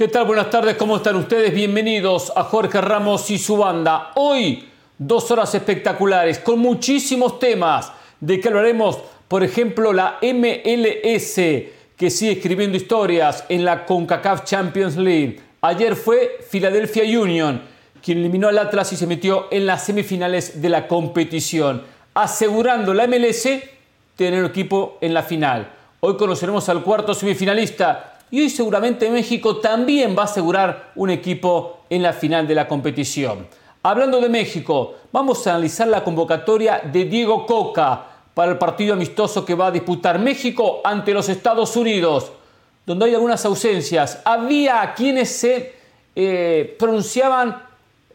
¿Qué tal? Buenas tardes, ¿cómo están ustedes? Bienvenidos a Jorge Ramos y su banda. Hoy, dos horas espectaculares con muchísimos temas de que hablaremos, por ejemplo, la MLS, que sigue escribiendo historias en la CONCACAF Champions League. Ayer fue Philadelphia Union quien eliminó al Atlas y se metió en las semifinales de la competición, asegurando la MLS tener equipo en la final. Hoy conoceremos al cuarto semifinalista y hoy seguramente México también va a asegurar un equipo en la final de la competición. Hablando de México, vamos a analizar la convocatoria de Diego Coca para el partido amistoso que va a disputar México ante los Estados Unidos, donde hay algunas ausencias. Había quienes se eh, pronunciaban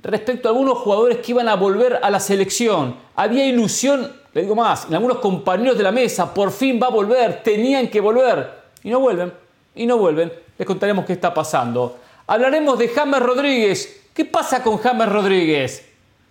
respecto a algunos jugadores que iban a volver a la selección. Había ilusión, le digo más, en algunos compañeros de la mesa, por fin va a volver, tenían que volver y no vuelven y no vuelven, les contaremos qué está pasando. Hablaremos de James Rodríguez. ¿Qué pasa con James Rodríguez?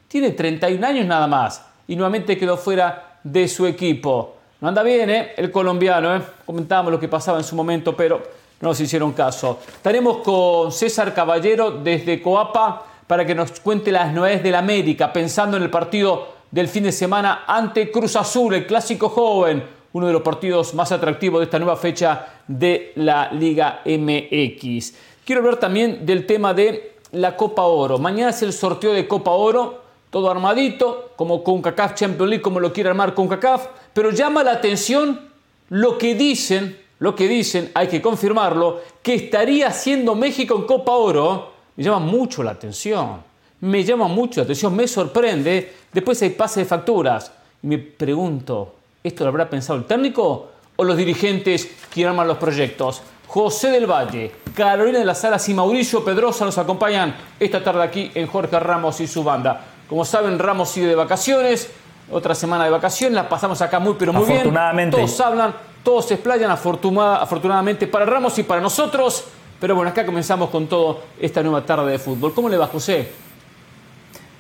Tiene 31 años nada más y nuevamente quedó fuera de su equipo. No anda bien, ¿eh? El colombiano, ¿eh? Comentábamos lo que pasaba en su momento, pero no nos hicieron caso. Estaremos con César Caballero desde Coapa para que nos cuente las novedades del América, pensando en el partido del fin de semana ante Cruz Azul, el clásico joven uno de los partidos más atractivos de esta nueva fecha de la Liga MX. Quiero hablar también del tema de la Copa Oro. Mañana es el sorteo de Copa Oro, todo armadito, como con CACAF Champions League, como lo quiere armar con CACAF, pero llama la atención lo que dicen, lo que dicen, hay que confirmarlo, que estaría haciendo México en Copa Oro. Me llama mucho la atención, me llama mucho la atención, me sorprende. Después hay pase de facturas. Me pregunto, ¿Esto lo habrá pensado el técnico o los dirigentes que arman los proyectos? José del Valle, Carolina de las Salas y Mauricio Pedrosa nos acompañan esta tarde aquí en Jorge Ramos y su banda. Como saben, Ramos sigue de vacaciones, otra semana de vacaciones, la pasamos acá muy pero muy bien. Todos hablan, todos se explayan afortunadamente para Ramos y para nosotros. Pero bueno, acá comenzamos con todo esta nueva tarde de fútbol. ¿Cómo le va, José?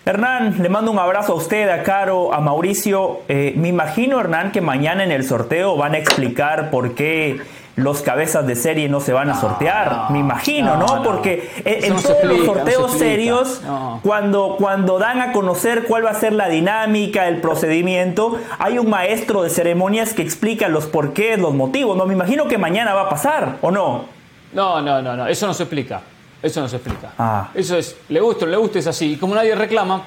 Hernán, le mando un abrazo a usted, a Caro, a Mauricio. Eh, me imagino, Hernán, que mañana en el sorteo van a explicar por qué los cabezas de serie no se van a sortear. me imagino, ¿no? Porque en, todos los sorteos serios, cuando, cuando dan a conocer cuál va a ser la dinámica, el procedimiento, hay un maestro de ceremonias que explica los porqués, los motivos. No, me imagino que mañana va a pasar, ¿o no? No, no, no, no, eso no se explica. Eso no se explica. Ah. Eso es, le gusta o no le gusta, es así. Y como nadie reclama,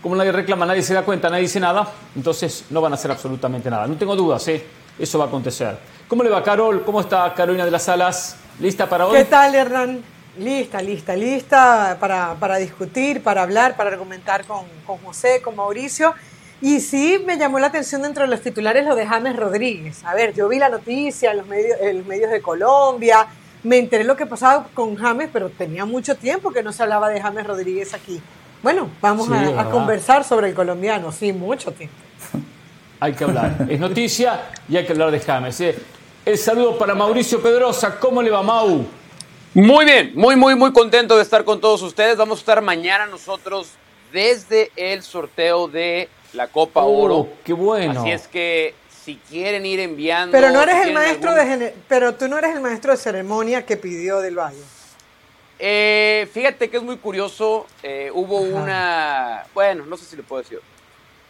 como nadie reclama, nadie se da cuenta, nadie dice nada, entonces no van a hacer absolutamente nada. No tengo dudas, ¿eh? eso va a acontecer. ¿Cómo le va, Carol? ¿Cómo está Carolina de las Salas? ¿Lista para hoy? ¿Qué tal, Hernán? Lista, lista, lista para, para discutir, para hablar, para argumentar con, con, José, con Mauricio. Y sí me llamó la atención dentro de los titulares lo de James Rodríguez. A ver, yo vi la noticia en los medios, en los medios de Colombia, me enteré lo que pasaba con James, pero tenía mucho tiempo que no se hablaba de James Rodríguez aquí. Bueno, vamos a, conversar sobre el colombiano, sí, mucho tiempo. Hay que hablar, es noticia y hay que hablar de James. ¿eh? El saludo para Mauricio Pedrosa, ¿cómo le va Mau? Muy bien, muy, muy, muy contento de estar con todos ustedes. Vamos a estar mañana nosotros desde el sorteo de la Copa oh, Oro. ¡Qué bueno! Así es que si quieren ir enviando. Pero no eres el maestro de pero tú no eres el maestro de ceremonia que pidió del Valle. Eh, fíjate que es muy curioso. Eh, hubo una, bueno, no sé si lo puedo decir.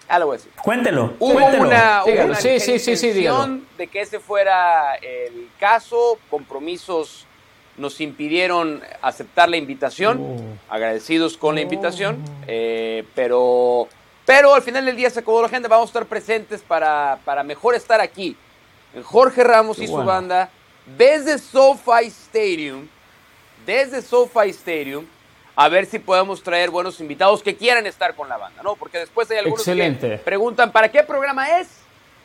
Ah, lo voy a decir. Cuéntelo. Hubo cuéntelo. una, una sí, sí, sí, sí, de que ese fuera el caso. Compromisos nos impidieron aceptar la invitación. Oh. Agradecidos con la invitación, oh. eh, pero pero al final del día se acabó la gente. Vamos a estar presentes para, para mejor estar aquí. Jorge Ramos y su banda desde SoFi Stadium. Desde SoFi Stadium. A ver si podemos traer buenos invitados que quieran estar con la banda, ¿no? Porque después hay algunos que preguntan, ¿para qué programa es?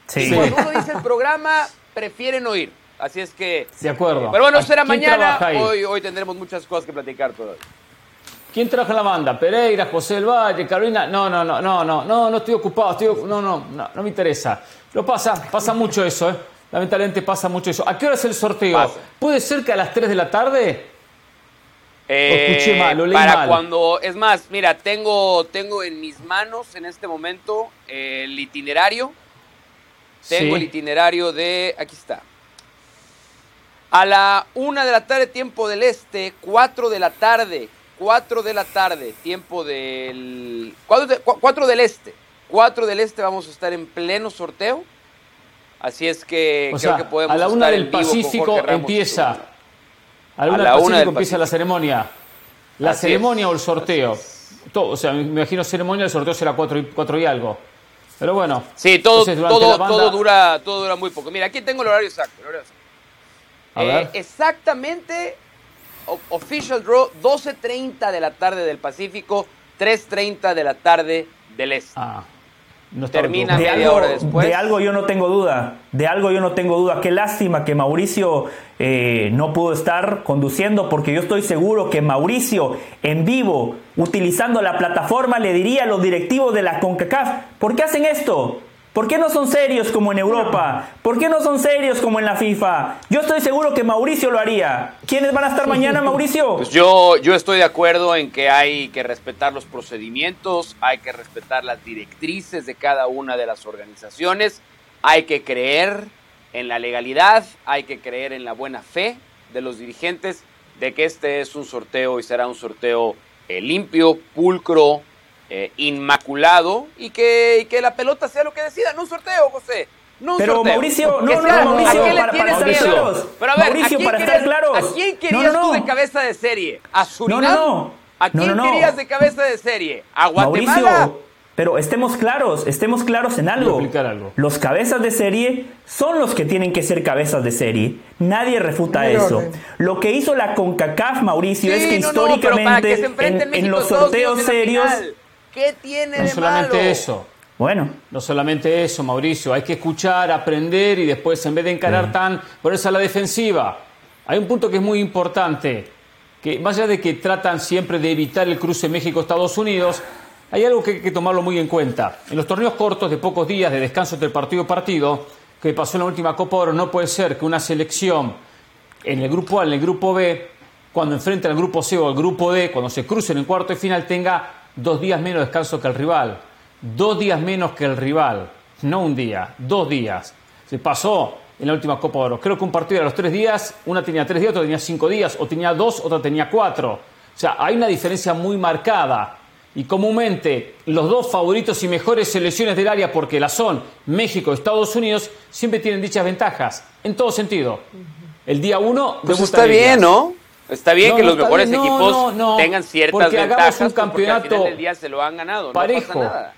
Sí. Y cuando uno dice el programa, prefieren oír. Así es que. De acuerdo. Pero bueno, será mañana. Hoy, hoy tendremos muchas cosas que platicar todavía. ¿Quién trabaja en la banda? Pereira, José del Valle, Carolina. No, no, no, no, no, no, no estoy ocupado, estoy, no, no, no, no me interesa. Lo pasa, pasa mucho eso, ¿eh? Lamentablemente pasa mucho eso. ¿A qué hora es el sorteo? ¿Puede ser que a las 3 de la tarde? Eh, escuché mal, lo leí para cuando, es más, mira, tengo, tengo en mis manos en este momento el itinerario. Tengo el itinerario de, aquí está. A la una de la tarde, tiempo del este, 4 de la tarde, 4 de la tarde, tiempo del. 4, del este. 4 del este vamos a estar en pleno sorteo. Así es que creo que podemos. A la una del Pacífico empieza. A la una, del Pacífico empieza la ceremonia. La ceremonia o el sorteo. Todo, o sea, me imagino ceremonia, el sorteo será 4 y, cuatro y algo. Pero bueno. Sí, todo, todo, todo, dura, todo dura muy poco. Mira, aquí tengo el horario exacto. El horario exacto. Eh, exactamente Official Draw, 12.30 de la tarde del Pacífico, 3.30 de la tarde del Este. Ah, no Termina media hora después. De algo yo no tengo duda, de algo yo no tengo duda. Qué lástima que Mauricio eh, no pudo estar conduciendo porque yo estoy seguro que Mauricio en vivo, utilizando la plataforma, le diría a los directivos de la CONCACAF, ¿por qué hacen esto? ¿Por qué no son serios como en Europa? ¿Por qué no son serios como en la FIFA? Yo estoy seguro que Mauricio lo haría. ¿Quiénes van a estar mañana, Mauricio? Pues yo, yo estoy de acuerdo en que hay que respetar los procedimientos, hay que respetar las directrices de cada una de las organizaciones, hay que creer en la legalidad, hay que creer en la buena fe de los dirigentes de que este es un sorteo y será un sorteo eh, limpio, pulcro, eh, inmaculado y que, que, la pelota sea lo que decida, no un sorteo, José. No Pero Mauricio, no, no, Mauricio, para, para estar claros. Pero a ver, Mauricio, para estar claros. ¿A quién querías tú de cabeza de serie? ¿A Surinam? No, no, ¿A quién querías de cabeza de serie? ¿A Guatemala? Mauricio, pero estemos claros, estemos claros en algo. algo. Los cabezas de serie son los que tienen que ser cabezas de serie. Nadie refuta eso. Lo que hizo la CONCACAF, Mauricio, es que históricamente en, los sorteos serios... ¿Qué tiene no solamente eso. Bueno. No solamente eso, Mauricio. Hay que escuchar, aprender y después, en vez de encarar tan, ponerse a la defensiva. Hay un punto que es muy importante. Que más allá de que tratan siempre de evitar el cruce México-Estados Unidos, hay algo que hay que tomarlo muy en cuenta. En los torneos cortos de pocos días de descanso entre partido y partido, que pasó en la última Copa Oro, no puede ser que una selección en el grupo A, en el grupo B, cuando enfrenta al grupo C o al grupo D, cuando se crucen en cuarto de final, tenga dos días menos de descanso que el rival. Dos días menos que el rival. No un día, dos días. Se pasó en la última Copa de Oro. Creo que un partido era los tres días, una tenía tres días, otra tenía cinco días, o tenía dos, otra tenía cuatro. O sea, hay una diferencia muy marcada. Y comúnmente los dos favoritos y mejores selecciones del área, porque la son México y Estados Unidos, siempre tienen dichas ventajas, en todo sentido. El día uno... Pues está bien, ¿no? Está bien que los mejores equipos tengan ciertas ventajas un campeonato porque al final del día se lo han ganado. Parejo. No pasa nada.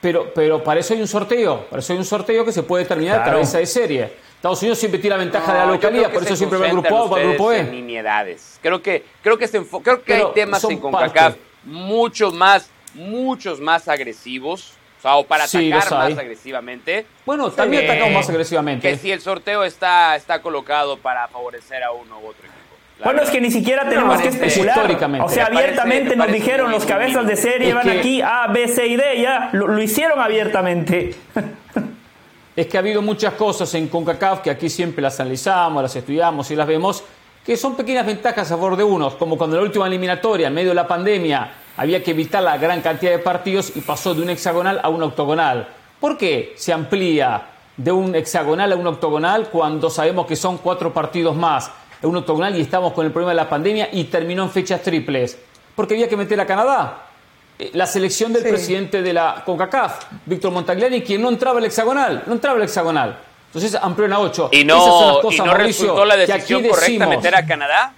Pero, pero para eso hay un sorteo. Para eso hay un sorteo que se puede terminar a cabeza de serie. Estados Unidos siempre tiene la ventaja de la localidad, por eso siempre va al grupo A o al grupo E. Creo que, creo que, se creo que hay temas en CONCACAF muchos más, muchos más agresivos. O sea, o para atacar más agresivamente. Bueno, también atacamos más agresivamente. Que si el sorteo está, está colocado para favorecer a uno u otro equipo bueno, es que ni siquiera tenemos que especular. O sea, abiertamente nos dijeron los cabezas de serie van aquí A, B, C y D, ya lo, hicieron abiertamente. es que ha habido muchas cosas en CONCACAF que aquí siempre las analizamos, las estudiamos y las vemos, que son pequeñas ventajas a favor de unos, como cuando en la última eliminatoria, en medio de la pandemia, había que evitar la gran cantidad de partidos y pasó de un hexagonal a un octogonal. ¿Por qué se amplía de un hexagonal a un octogonal cuando sabemos que son cuatro partidos más? Un octogonal y estamos con el problema de la pandemia y terminó en fechas triples. Porque había que meter a Canadá. Eh, la selección del presidente de la CONCACAF, Víctor Montagliani, quien no entraba al hexagonal, no entraba al hexagonal. Entonces amplió en a 8. ¿Y no, ¿y no resultó la decisión correcta meter a Canadá?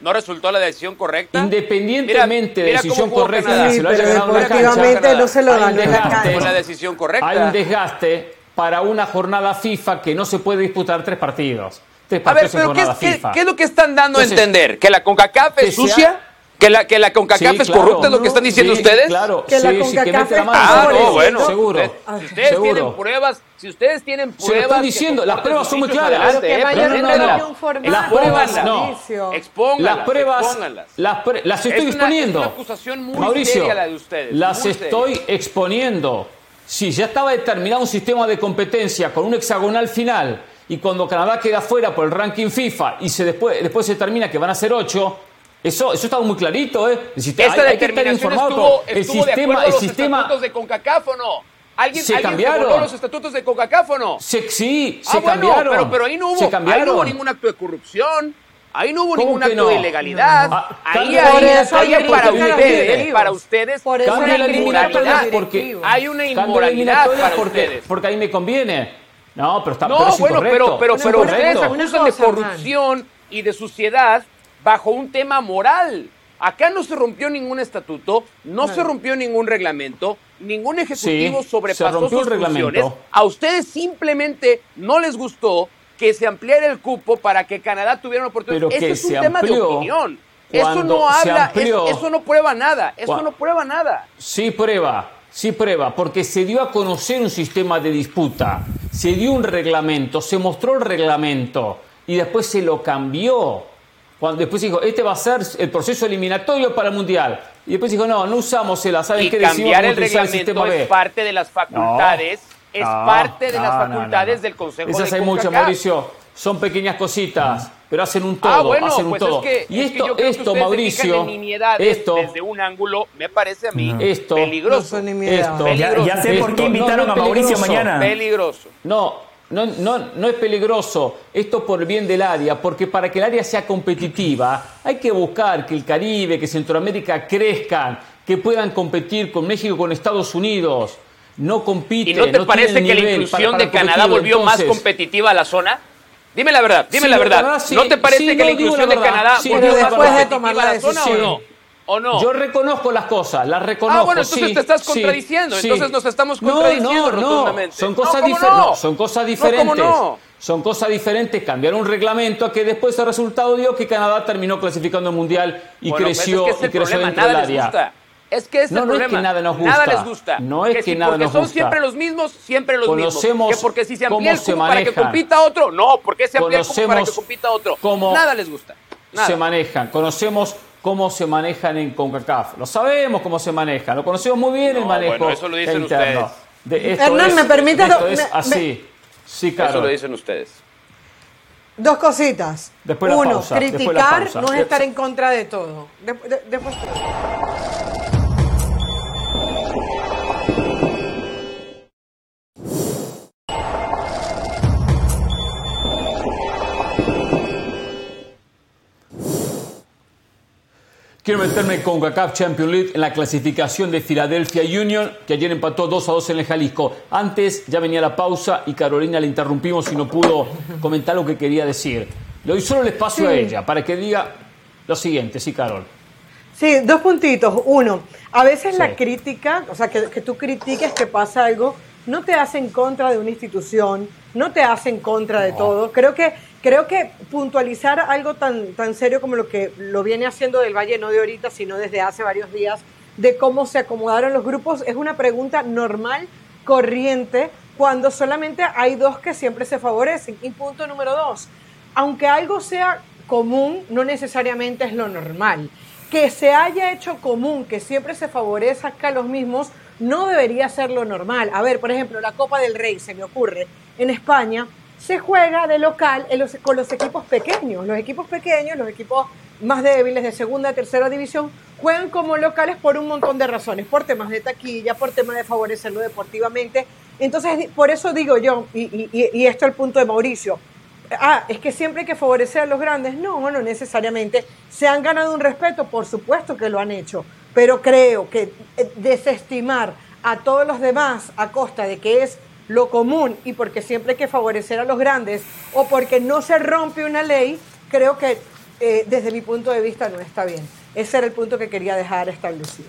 ¿No resultó la decisión correcta? Independientemente de la decisión correcta, sí, se lo haya ganado la cancha, no se lo ganó la decisión correcta. Hay un desgaste para una jornada FIFA que no se puede disputar tres partidos a ver, pero ¿qué, es lo que están dando a entender? ¿Que la CONCACAF es sucia? ¿Que la, que la CONCACAF es corrupta? ¿Es lo que están diciendo ustedes? Claro, que la CONCACAF es Ah, no, bueno. Seguro. Si ustedes tienen pruebas, si ustedes tienen pruebas. Se lo estoy diciendo, las pruebas son muy claras. que no, no, Las pruebas no. Expónganlas. Las pruebas las, estoy exponiendo. Es una acusación muy Mauricio, seria la de ustedes. Las estoy exponiendo. Si ya estaba determinado un sistema de competencia con un hexagonal final y cuando Canadá queda fuera por el ranking FIFA y se después, después se termina que van a ser ocho, eso, eso estaba muy clarito, ¿eh? Esta hay, determinación estuvo, el sistema, de acuerdo el sistema... de CONCACAF o no? ¿Alguien, se cambiaron. los estatutos de CONCACAF o no? sí, se ah, cambiaron. Pero, pero ahí, no hubo, ahí no hubo ningún acto de corrupción. Ahí no hubo ningún acto de ilegalidad. Ah, ahí, hay, para, ustedes, para ustedes, por eso la inmoralidad. Porque hay una inmoralidad para porque, ustedes. Porque ahí me conviene. No, pero está No, bueno, pero, pero, pero ustedes acusan de corrupción y de suciedad bajo un tema moral. Acá no se rompió ningún estatuto, no, se rompió ningún reglamento, ningún ejecutivo sobrepasó sus funciones. A ustedes simplemente no les gustó que se ampliara el cupo para que Canadá tuviera una oportunidad. Pero es un tema de opinión. Eso no habla, eso, no prueba nada, eso no prueba nada. Sí prueba, sí prueba, porque se dio a conocer un sistema de disputa, se dio un reglamento, se mostró el reglamento y después se lo cambió. Cuando después dijo, este va a ser el proceso eliminatorio para el Mundial. Y después dijo, no, no usamos el ¿saben y cambiar el reglamento es parte de las facultades es parte de las facultades del Consejo Esas hay muchas, Mauricio. Son pequeñas cositas, pero hacen un todo. Ah, bueno, hacen un pues todo. Es que, y esto, esto Mauricio, esto, desde un ángulo, me parece a mí esto, peligroso. esto, Ya, sé por qué invitaron a Mauricio mañana. Peligroso. No, no, no, no es peligroso, esto por el bien del área, porque para que el área sea competitiva hay que buscar que el Caribe, que Centroamérica crezcan, que puedan competir con México, con Estados Unidos no compite. ¿Y no te parece que la inclusión de Canadá volvió más competitiva a la zona? Dime la verdad, dime la verdad. ¿No te parece que la inclusión de Canadá volvió más competitiva a la zona o no? ¿O no? Yo reconozco las cosas, las reconozco. Ah, bueno, entonces te estás contradiciendo. entonces nos estamos contradiciendo no, no, rotundamente. Son cosas, diferentes. son cosas diferentes. Son cosas diferentes. Cambiar un reglamento a que después el resultado dio que Canadá terminó clasificando el mundial y pues creció, y creció dentro del área. Es que este no, no problema. Es que nada nos gusta. Nada les gusta. No es que, nada nos gusta. Porque son siempre los mismos, siempre los mismos. Que porque si se amplía el cupo para que compita otro. No, porque se amplía el cupo para que compita otro. nada les gusta. Nada. Se manejan. Conocemos cómo se manejan en CONCACAF. Lo sabemos cómo se manejan. Lo conocemos muy bien el manejo bueno, eso lo dicen interno. ustedes. Hernán, me permite... Esto es así. Sí, claro. Eso lo dicen ustedes. Dos cositas. Después Uno, pausa, criticar no es estar en contra de todo. después... Quiero meterme con CACAF Champions League en la clasificación de Philadelphia Union, que ayer empató 2 a 2 en el Jalisco. Antes ya venía la pausa y Carolina le interrumpimos y no pudo comentar lo que quería decir. Le doy solo el espacio a ella para que diga lo siguiente, sí, Carol. Sí, dos puntitos. Uno, a veces la crítica, o sea, que, que tú critiques que pasa algo, no te hace en contra de una institución, no te hace en contra de todo. Creo que, creo que puntualizar algo tan, tan serio como lo que lo viene haciendo del Valle, no de ahorita, sino desde hace varios días, de cómo se acomodaron los grupos, es una pregunta normal, corriente, cuando solamente hay dos que siempre se favorecen. Y punto número dos, aunque algo sea común, no necesariamente es lo normal. Que se haya hecho común, que siempre se favorezca a los mismos, no debería ser lo normal. A ver, por ejemplo, la Copa del Rey, se me ocurre, en España se juega de local con los equipos pequeños. Los equipos pequeños, los equipos más débiles de segunda, tercera división, juegan como locales por un montón de razones, por temas de taquilla, por temas de favorecerlo deportivamente. Entonces, por eso digo yo, y, y esto es el punto de Mauricio, ah, es que siempre hay que favorecer a los grandes. No, no necesariamente. Se han ganado un respeto, por supuesto que lo han hecho, pero creo que eh, desestimar a todos los demás a costa de que es lo común y porque siempre hay que favorecer a los grandes o porque no se rompe una ley, creo que eh, desde mi punto de vista no está bien. Ese era el punto que quería dejar establecido.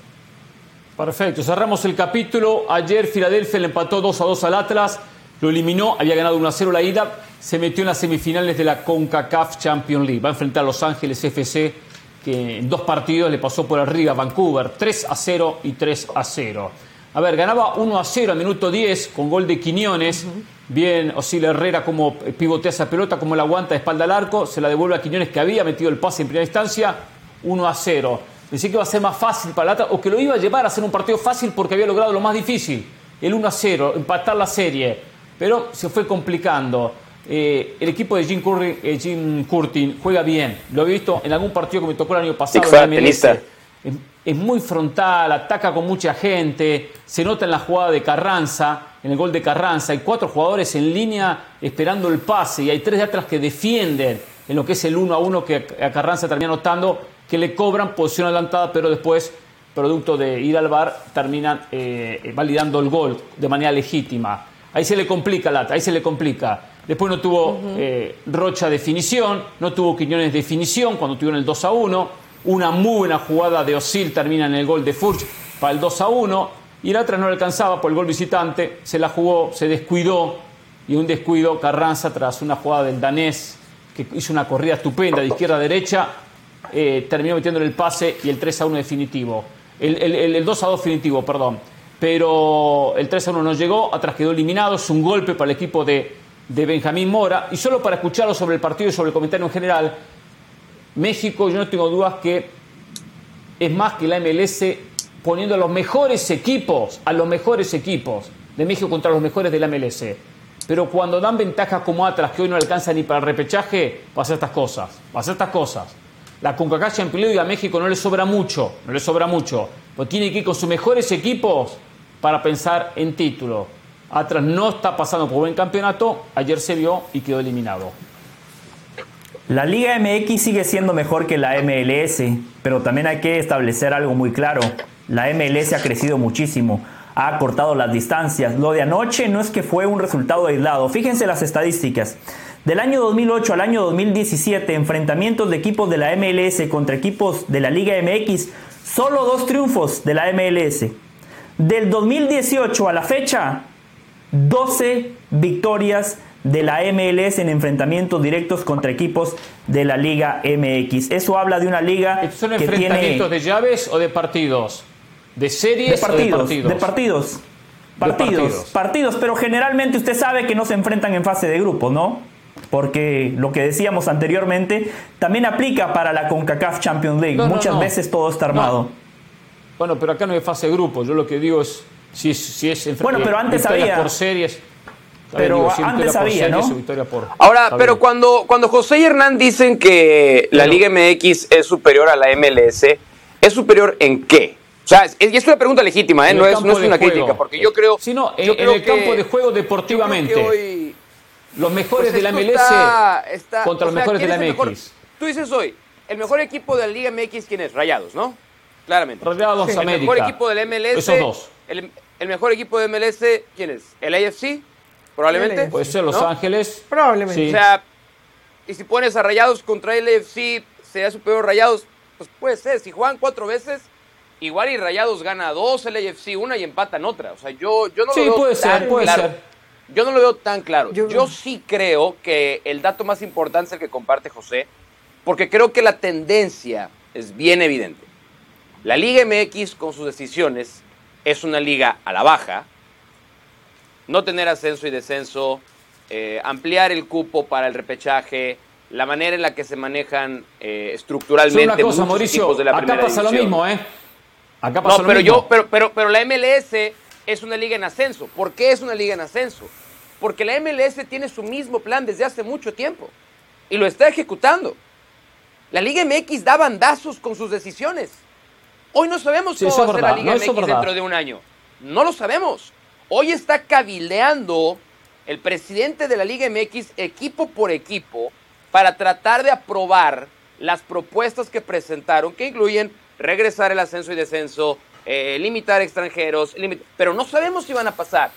Perfecto, cerramos el capítulo. Ayer Filadelfia le empató 2 a 2 al Atlas, lo eliminó, había ganado 1 a 0 la ida, se metió en las semifinales de la CONCACAF Champions League. Va a enfrentar a Los Ángeles FC, que en dos partidos le pasó por arriba a Vancouver, 3 a 0 y 3 a 0. A ver, ganaba 1 a 0 a minuto 10 con gol de Quiñones. Bien, Osila Herrera como pivotea esa pelota, como la aguanta de espalda al arco, se la devuelve a Quiñones que había metido el pase en primera instancia, 1 a 0. Decía que iba a ser más fácil para la o que lo iba a llevar a ser un partido fácil porque había logrado lo más difícil, el 1 a 0, empatar la serie. Pero se fue complicando. Eh, el equipo de Jim, Curry, eh, Jim Curtin juega bien. Lo he visto en algún partido que me tocó el año pasado. en es, muy frontal, ataca con mucha gente, se nota en la jugada de Carranza, en el gol de Carranza, hay cuatro jugadores en línea esperando el pase y hay tres de atrás que defienden en lo que es el uno a uno que a Carranza termina notando que le cobran posición adelantada, pero después, producto de ir al bar, terminan eh, validando el gol de manera legítima. Ahí se le complica Lata, ahí se le complica. Después no tuvo eh, Rocha definición, no tuvo Quiñones definición cuando tuvieron el 2 a 1. Una muy buena jugada de Osil termina en el gol de Furch para el 2 a 1. Y la otra no le alcanzaba por el gol visitante, se la jugó, se descuidó. Y un descuido Carranza tras una jugada del danés que hizo una corrida estupenda de izquierda a derecha, eh, terminó metiendo el pase y el 3 a 1 definitivo. El, el 2 a 2 definitivo, perdón pero el 3 a 1 no llegó, atrás quedó eliminado, es un golpe para el equipo de, Benjamín Mora. Y solo para escucharlo sobre el partido y sobre el comentario en general, México, yo no tengo dudas que es más que la MLS poniendo a los mejores equipos, a los mejores equipos de México contra los mejores de la MLS. Pero cuando dan ventajas como atrás que hoy no alcanza ni para el repechaje, pasa estas cosas, pasa estas cosas. La CONCACAF Champions League a México no le sobra mucho, no le sobra mucho. Pues tiene que ir con sus mejores equipos para pensar en título. Atlas no está pasando por buen campeonato, ayer se vio y quedó eliminado. La Liga MX sigue siendo mejor que la MLS, pero también hay que establecer algo muy claro. La MLS ha crecido muchísimo, ha cortado las distancias. Lo de anoche no es que fue un resultado aislado. Fíjense las estadísticas. Del año 2008 al año 2017, enfrentamientos de equipos de la MLS contra equipos de la Liga MX, solo dos triunfos de la MLS. Del 2018 a la fecha, 12 victorias de la MLS en enfrentamientos directos contra equipos de la Liga MX. Eso habla de una liga ¿Son enfrentamientos de llaves o de partidos? ¿De series de partidos, de partidos? partidos? Partidos, pero generalmente usted sabe que no se enfrentan en fase de grupo, ¿no? Porque lo que decíamos anteriormente también aplica para la CONCACAF Champions League. Muchas veces todo está armado. Bueno, pero acá no hay fase de grupo. Yo lo que digo es si es, si es Bueno, pero antes había. por series. Pero antes había, ¿no? Ahora, pero cuando, cuando José y Hernán dicen que la Liga MX es superior a la MLS, ¿es superior en qué? O sea, es, y es una pregunta legítima, ¿eh? no, es, no es una crítica, porque yo creo. Sino en, el campo de juego deportivamente. los mejores pues de la MLS contra los mejores de la MX. Tú dices hoy, el mejor equipo de la Liga MX, ¿quién es? Rayados, ¿no? Claramente. Rayados El mejor equipo del MLS. Esos dos. El, mejor equipo de MLS, ¿quién es? ¿El AFC? Probablemente. Puede ser Los Ángeles. Probablemente. O sea, y si pones a Rayados contra el AFC, ¿sería superior Rayados? Pues puede ser. Si juegan cuatro veces, igual y Rayados gana dos, el AFC una y empatan otra. O sea, yo, yo no lo veo puede tan ser, puede claro. Ser. Yo no lo veo tan claro. Yo, yo sí creo que el dato más importante es el que comparte José, porque creo que la tendencia es bien evidente. La Liga MX con sus decisiones es una liga a la baja, no tener ascenso y descenso, eh, ampliar el cupo para el repechaje, la manera en la que se manejan eh, estructuralmente una cosa, Mauricio, de la acá pasa lo mismo, ¿eh? Acá pasa no, pero yo, pero, pero, pero la MLS es una liga en ascenso. ¿Por qué es una liga en ascenso? Porque la MLS tiene su mismo plan desde hace mucho tiempo y lo está ejecutando. La Liga MX da bandazos con sus decisiones. Hoy no sabemos cómo va a ser la Liga MX dentro de un año. No lo sabemos. Hoy está cabildeando el presidente de la Liga MX equipo por equipo para tratar de aprobar las propuestas que presentaron, que incluyen regresar el ascenso y descenso, eh, limitar extranjeros, pero no sabemos si van a pasar.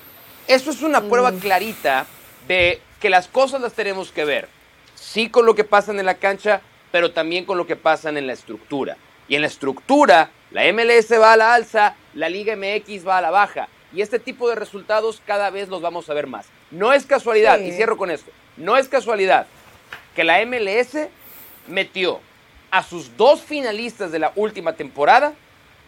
Eso es una prueba mm. clarita de que las cosas las tenemos que ver, sí con lo que pasa en la cancha, pero también con lo que pasa en la estructura. Y en la estructura la MLS va a la alza, la Liga MX va a la baja. Y este tipo de resultados cada vez los vamos a ver más. No es casualidad, y cierro con esto, no es casualidad que la MLS metió a sus dos finalistas de la última temporada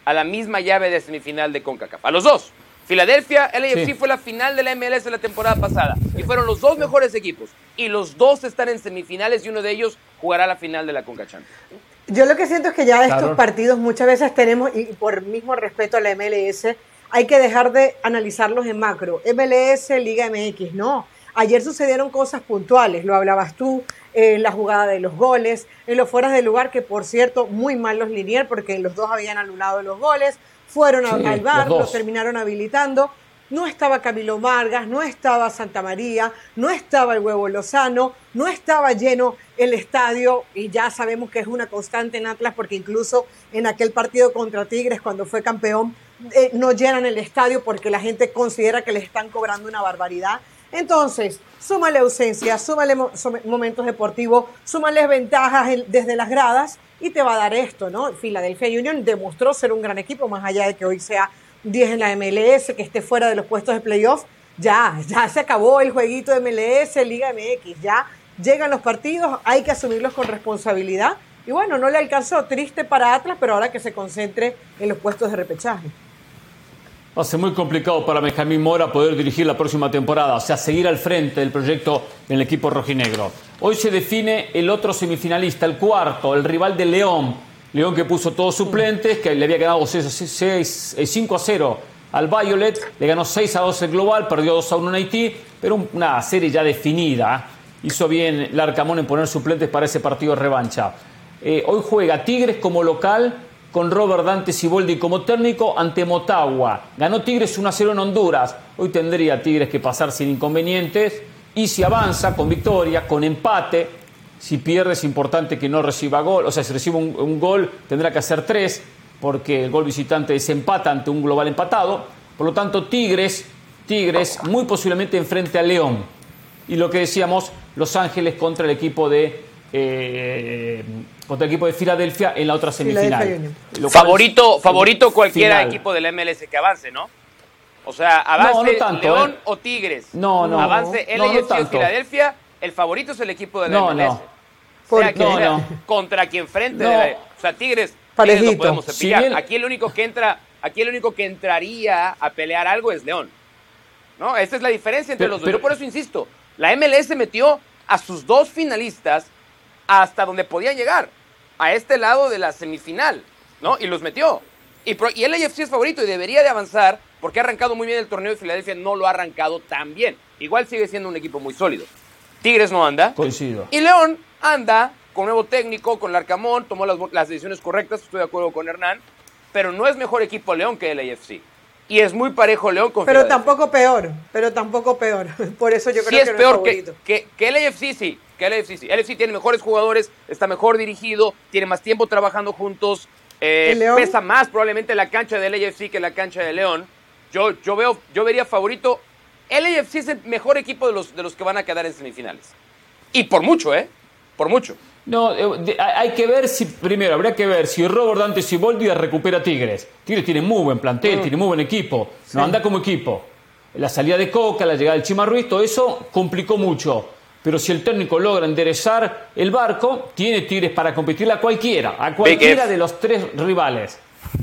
a la misma llave de semifinal de CONCACAF. A los dos. Filadelfia, LAFC fue la final de la MLS de la temporada pasada y fueron los dos mejores equipos. Y los dos están en semifinales y uno de ellos jugará la final de la CONCACHAMP. Yo lo que siento es que ya estos partidos muchas veces tenemos, y por mismo respeto a la MLS, hay que dejar de analizarlos en macro. MLS, Liga MX, no. Ayer sucedieron cosas puntuales, lo hablabas tú, en la jugada de los goles, en los fueras de lugar, que por cierto, muy mal los Linier, porque los dos habían anulado los goles, fueron al bar, los terminaron habilitando. No estaba Camilo Vargas, no estaba Santa María, no estaba el Huevo Lozano, no estaba lleno el estadio y ya sabemos que es una constante en Atlas porque incluso en aquel partido contra Tigres cuando fue campeón eh, no llenan el estadio porque la gente considera que le están cobrando una barbaridad. Entonces, súmale ausencia, súmale momentos deportivos, súmale ventajas desde las gradas y te va a dar esto, ¿no? Philadelphia Union demostró ser un gran equipo, más allá de que hoy sea 10 en la MLS, que esté fuera de los puestos de playoff, ya, ya se acabó el jueguito de MLS, Liga MX, ya llegan los partidos, hay que asumirlos con responsabilidad. Y bueno, no le alcanzó, triste para Atlas, pero ahora que se concentre en los puestos de repechaje. Va a ser muy complicado para Benjamín Mora poder dirigir la próxima temporada, o sea, seguir al frente del proyecto en el equipo rojinegro. Hoy se define el otro semifinalista, el cuarto, el rival de León, León que puso todos suplentes, que le había ganado 5 a 0 al Violet, le ganó 6 a 2 el global, perdió 2 a 1 en Haití, pero una serie ya definida. Hizo bien Larcamón en poner suplentes para ese partido de revancha. Eh, hoy juega Tigres como local con Robert Dante Siboldi como técnico ante Motagua. Ganó Tigres 1 a 0 en Honduras. Hoy tendría Tigres que pasar sin inconvenientes. Y si avanza con victoria, con empate, si pierde es importante que no reciba gol, o sea, si recibe un, gol tendrá que hacer tres, porque el gol visitante desempata ante un global empatado. Por lo tanto, Tigres, Tigres muy posiblemente enfrente a León. Y lo que decíamos, Los Ángeles contra el equipo de eh, contra el equipo de Filadelfia en la otra semifinal. Favorito, favorito cualquiera equipo del MLS que avance, ¿no? O sea, avance León ¿eh? o Tigres. No, no. Avance LAFC o Filadelfia el favorito es el equipo de la no, MLS. No. Sea no, contra quien frente. o sea, Tigres, Tigres podemos cepillar. Aquí el único que entra, aquí el único que entraría a pelear algo es León. ¿No? Esa es la diferencia entre los dos. Yo por eso insisto, la MLS metió a sus dos finalistas hasta donde podían llegar, a este lado de la semifinal, ¿no? Y los metió. Y, y el AFC es favorito y debería de avanzar porque ha arrancado muy bien el torneo de Filadelfia, no lo ha arrancado tan bien. Igual sigue siendo un equipo muy sólido. Tigres no anda. Coincido. Y León anda con nuevo técnico, con Larcamón, tomó las, decisiones correctas, estoy de acuerdo con Hernán, pero no es mejor equipo León que el AFC. Y es muy parejo León con Pero tampoco peor, pero tampoco peor. Por eso yo creo que es peor que, que, que, el AFC sí, que el AFC sí. El AFC tiene mejores jugadores, está mejor dirigido, tiene más tiempo trabajando juntos, eh, pesa más probablemente la cancha del AFC que la cancha de León. Yo, yo, veo, yo vería favorito el AFC es el mejor equipo de los, de los que van a quedar en semifinales. Y por mucho, ¿eh? Por mucho. No, eh, hay que ver si, primero, habría que ver si Robert Dante Siboldi recupera Tigres. Tigres tiene muy buen plantel, mm. tiene muy buen equipo, no anda como equipo. La salida de Coca, la llegada del Chima Ruiz, todo eso complicó mucho. Pero si el técnico logra enderezar el barco, tiene Tigres para competirle a cualquiera, a cualquiera de los tres rivales.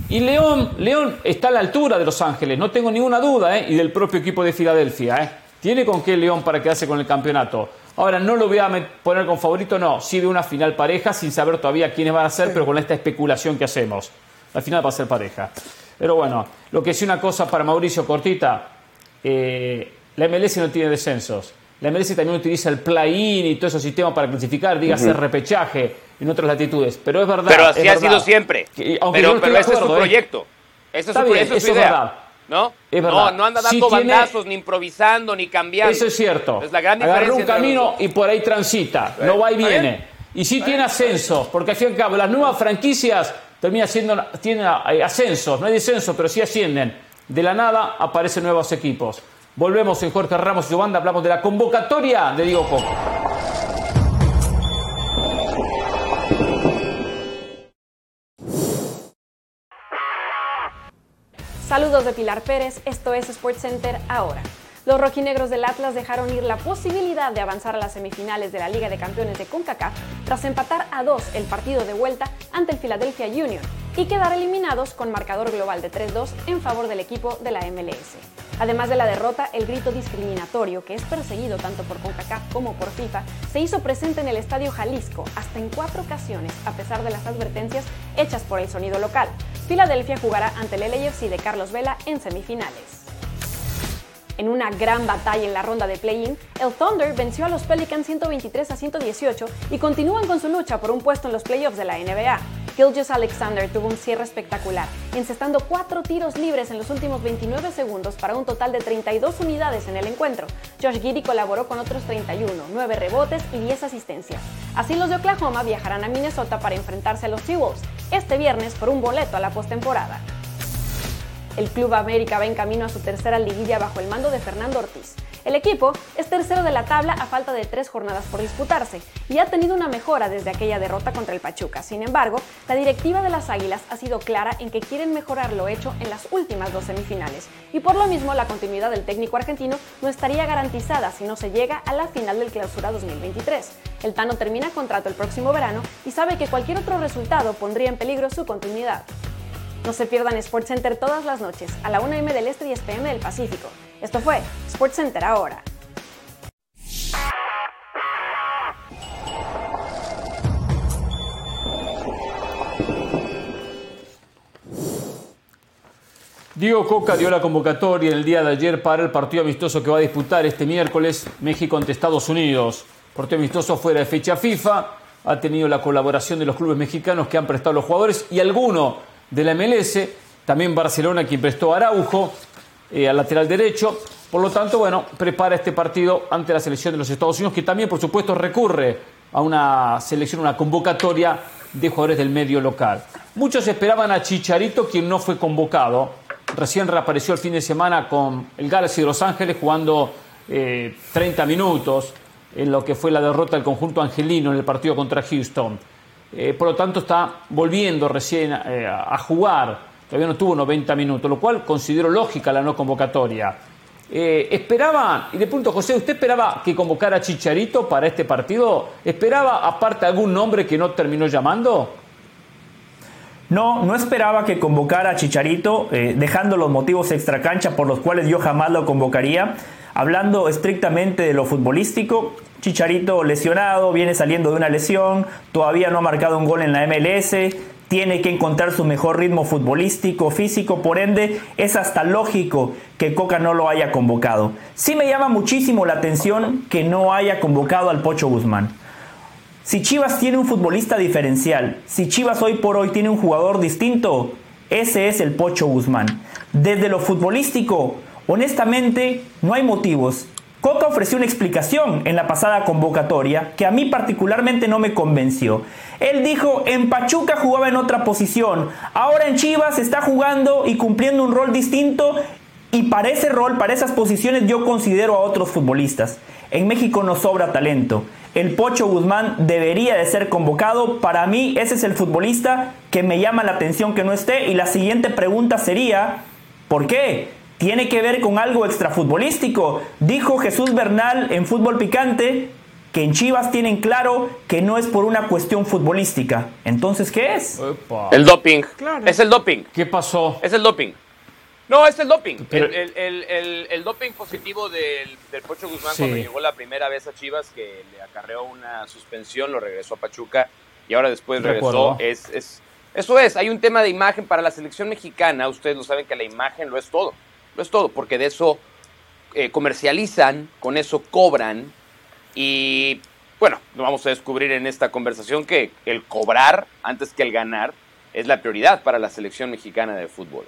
Y León, León está a la altura de Los Ángeles, no tengo ninguna duda, ¿eh? y del propio equipo de Filadelfia. ¿eh? Tiene con qué León para quedarse con el campeonato. Ahora, no lo voy a poner con favorito, no. Sí de una final pareja, sin saber todavía quiénes van a ser, pero con esta especulación que hacemos. La final va a ser pareja. Pero bueno, lo que sí una cosa para Mauricio Cortita, eh, la MLS no tiene descensos. La MLS también utiliza el play-in y todo ese sistema para clasificar, dígase repechaje en otras latitudes. Pero es verdad. Pero así ha sido siempre. pero, pero ese es su ¿eh? proyecto. Ese es su, bien, eso es su idea. verdad. ¿No? Es verdad. No, no anda dando bandazos, ni improvisando, ni cambiando. Eso es cierto. Es la gran diferencia. Agarra un camino y por ahí transita. No va y viene. Y sí tiene ascensos, porque al fin y al cabo las nuevas franquicias terminan siendo, tienen ascensos, no hay descenso, pero sí ascienden. De la nada aparecen nuevos equipos. Volvemos en Jorge Ramos y su banda, hablamos de la convocatoria de Diego Coca. Saludos de Pilar Pérez, esto es SportsCenter ahora. Los rojinegros del Atlas dejaron ir la posibilidad de avanzar a las semifinales de la Liga de Campeones de CONCACAF tras empatar a dos el partido de vuelta ante el Philadelphia Union y quedar eliminados con marcador global de 3-2 en favor del equipo de la MLS. Además de la derrota, el grito discriminatorio, que es perseguido tanto por CONCACAF como por FIFA, se hizo presente en el Estadio Jalisco hasta en cuatro ocasiones, a pesar de las advertencias hechas por el sonido local. Filadelfia jugará ante el LAFC de Carlos Vela en semifinales. En una gran batalla en la ronda de play-in, el Thunder venció a los Pelicans 123 a 118 y continúan con su lucha por un puesto en los playoffs de la NBA. Gilgis Alexander tuvo un cierre espectacular, encestando cuatro tiros libres en los últimos 29 segundos para un total de 32 unidades en el encuentro. Josh Giddy colaboró con otros 31, 9 rebotes y 10 asistencias. Así los de Oklahoma viajarán a Minnesota para enfrentarse a los T-Wolves este viernes por un boleto a la postemporada. El Club América va en camino a su tercera liguilla bajo el mando de Fernando Ortiz. El equipo es tercero de la tabla a falta de tres jornadas por disputarse y ha tenido una mejora desde aquella derrota contra el Pachuca. Sin embargo, la directiva de las Águilas ha sido clara en que quieren mejorar lo hecho en las últimas dos semifinales y por lo mismo la continuidad del técnico argentino no estaría garantizada si no se llega a la final del Clausura 2023. El Tano termina contrato el próximo verano y sabe que cualquier otro resultado pondría en peligro su continuidad. No se pierdan SportsCenter todas las noches, a la 1 m del Este y 10 pm del Pacífico. Esto fue SportsCenter ahora. Diego Coca dio la convocatoria el día de ayer para el partido amistoso que va a disputar este miércoles México ante Estados Unidos. Partido amistoso fuera de fecha FIFA. Ha tenido la colaboración de los clubes mexicanos que han prestado los jugadores y alguno de la MLS, también Barcelona quien prestó a Araujo eh, al lateral derecho. Por lo tanto, bueno, prepara este partido ante la selección de los Estados Unidos, que también, por supuesto, recurre a una selección, una convocatoria de jugadores del medio local. Muchos esperaban a Chicharito, quien no fue convocado. Recién reapareció el fin de semana con el Galaxy de Los Ángeles jugando 30 eh, minutos en lo que fue la derrota del conjunto angelino en el partido contra Houston. Eh, por lo tanto está volviendo recién eh, a jugar, todavía no tuvo 90 minutos, lo cual considero lógica la no convocatoria. Eh, ¿Esperaba, y de punto José, usted esperaba que convocara a Chicharito para este partido? ¿Esperaba aparte algún nombre que no terminó llamando? No, no esperaba que convocara a Chicharito, dejando los motivos extracancha por los cuales yo jamás lo convocaría. Hablando estrictamente de lo futbolístico, Chicharito lesionado, viene saliendo de una lesión, todavía no ha marcado un gol en la MLS, tiene que encontrar su mejor ritmo futbolístico, físico, por ende es hasta lógico que Coca no lo haya convocado. Sí me llama muchísimo la atención que no haya convocado al Pocho Guzmán. Si Chivas tiene un futbolista diferencial, si Chivas hoy por hoy tiene un jugador distinto, ese es el Pocho Guzmán. Desde lo futbolístico, honestamente, no hay motivos Coca ofreció una explicación en la pasada convocatoria que a mí particularmente no me convenció. Él dijo, en Pachuca jugaba en otra posición, ahora en Chivas está jugando y cumpliendo un rol distinto y para ese rol, para esas posiciones yo considero a otros futbolistas. En México no sobra talento. El Pocho Guzmán debería de ser convocado. Para mí ese es el futbolista que me llama la atención que no esté. Y la siguiente pregunta sería, ¿por qué? Tiene que ver con algo extrafutbolístico. Dijo Jesús Bernal en Fútbol Picante que en Chivas tienen claro que no es por una cuestión futbolística. Entonces, ¿qué es? El doping. Es el doping. ¿Qué pasó? Es el doping. No, es el doping. El, doping positivo del, Pocho Guzmán cuando llegó la primera vez a Chivas, que le acarreó una suspensión, lo regresó a Pachuca y ahora después regresó. Es, es, eso es, hay un tema de imagen para la selección mexicana. Ustedes lo saben que la imagen lo es todo. No es todo, porque de eso eh, comercializan, con eso cobran y bueno, vamos a descubrir en esta conversación que el cobrar antes que el ganar es la prioridad para la selección mexicana de fútbol.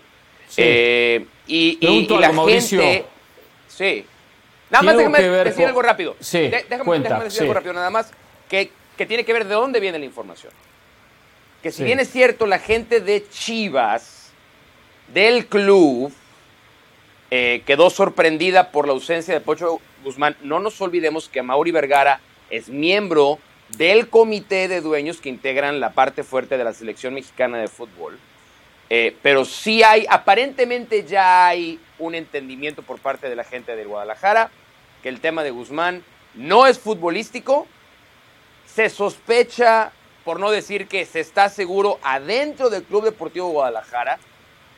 Eh, y, la gente... Sí. Nada más déjame decir algo rápido. Sí, déjame, decir algo rápido, nada más, que, que, tiene que ver de dónde viene la información. Que si bien es cierto, la gente de Chivas, del club, eh, quedó sorprendida por la ausencia de Pocho Guzmán. No nos olvidemos que Mauri Vergara es miembro del comité de dueños que integran la parte fuerte de la selección mexicana de fútbol. Eh, pero sí hay, aparentemente ya hay un entendimiento por parte de la gente de Guadalajara que el tema de Guzmán no es futbolístico. Se sospecha, por no decir que se está seguro adentro del Club Deportivo Guadalajara,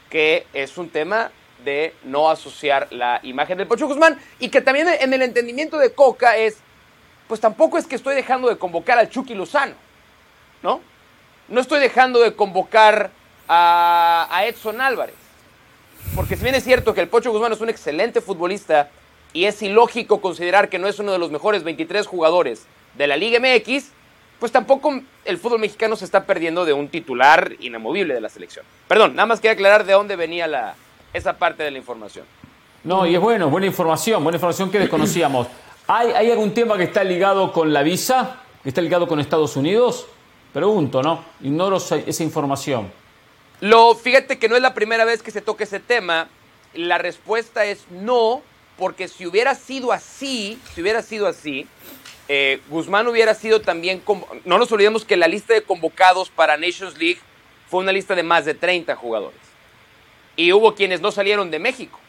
que es un tema de no asociar la imagen del Pocho Guzmán y que también en el entendimiento de Coca es, pues tampoco es que estoy dejando de convocar al Chucky Lozano, ¿no? No estoy dejando de convocar a, Edson Álvarez, porque si bien es cierto que el Pocho Guzmán es un excelente futbolista y es ilógico considerar que no es uno de los mejores 23 jugadores de la Liga MX, pues tampoco el fútbol mexicano se está perdiendo de un titular inamovible de la selección. Perdón, nada más quería aclarar de dónde venía la, esa parte de la información. No, y es bueno, buena información, buena información que desconocíamos. ¿Hay, ¿Hay algún tema que está ligado con la visa? ¿Que está ligado con Estados Unidos? Pregunto, ¿no? Ignoro esa información. Lo, fíjate que no es la primera vez que se toca ese tema. La respuesta es no, porque si hubiera sido así, si hubiera sido así, eh, Guzmán hubiera sido también, no nos olvidemos que la lista de convocados para Nations League fue una lista de más de 30 jugadores. Y hubo quienes no salieron de México.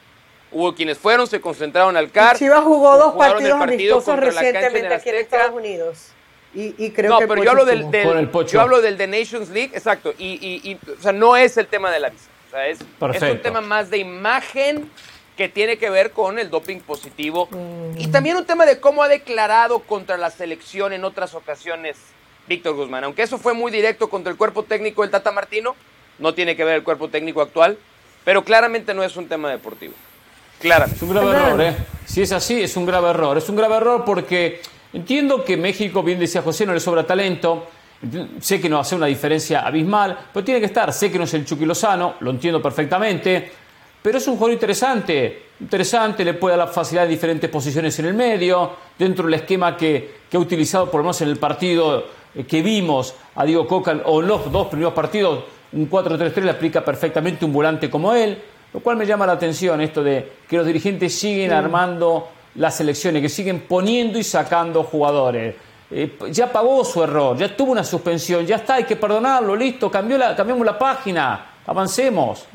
Hubo quienes fueron, se concentraron al CAR. Chivas jugó dos partidos partido amistosos recientemente aquí en Estados Unidos. Y, creo no, que pero yo hablo, del, yo hablo del de Nations League, exacto. Y, y, o sea, no es el tema de la visa. O sea, es, es un tema más de imagen que tiene que ver con el doping positivo y también un tema de cómo ha declarado contra la selección en otras ocasiones Víctor Guzmán. Aunque eso fue muy directo contra el cuerpo técnico del Tata Martino, no tiene que ver el cuerpo técnico actual, pero claramente no es un tema deportivo. Claramente. Es un grave error, ¿eh? Si es así, es un grave error. Es un grave error porque entiendo que México, bien decía José, no le sobra talento. Sé que no hace una diferencia abismal, pero tiene que estar. Sé que no es el Chucky Lozano, lo entiendo perfectamente. Pero es un jugador interesante, interesante, le puede dar la facilidad de diferentes posiciones en el medio, dentro del esquema que, ha utilizado por lo menos en el partido eh, que vimos a Diego Coca, o en los dos primeros partidos, un 4-3-3 le aplica perfectamente un volante como él, lo cual me llama la atención esto de que los dirigentes siguen armando las selecciones, que siguen poniendo y sacando jugadores. Eh, ya pagó su error, ya tuvo una suspensión, ya está, hay que perdonarlo, listo, cambió la, cambiamos la página. Avancemos.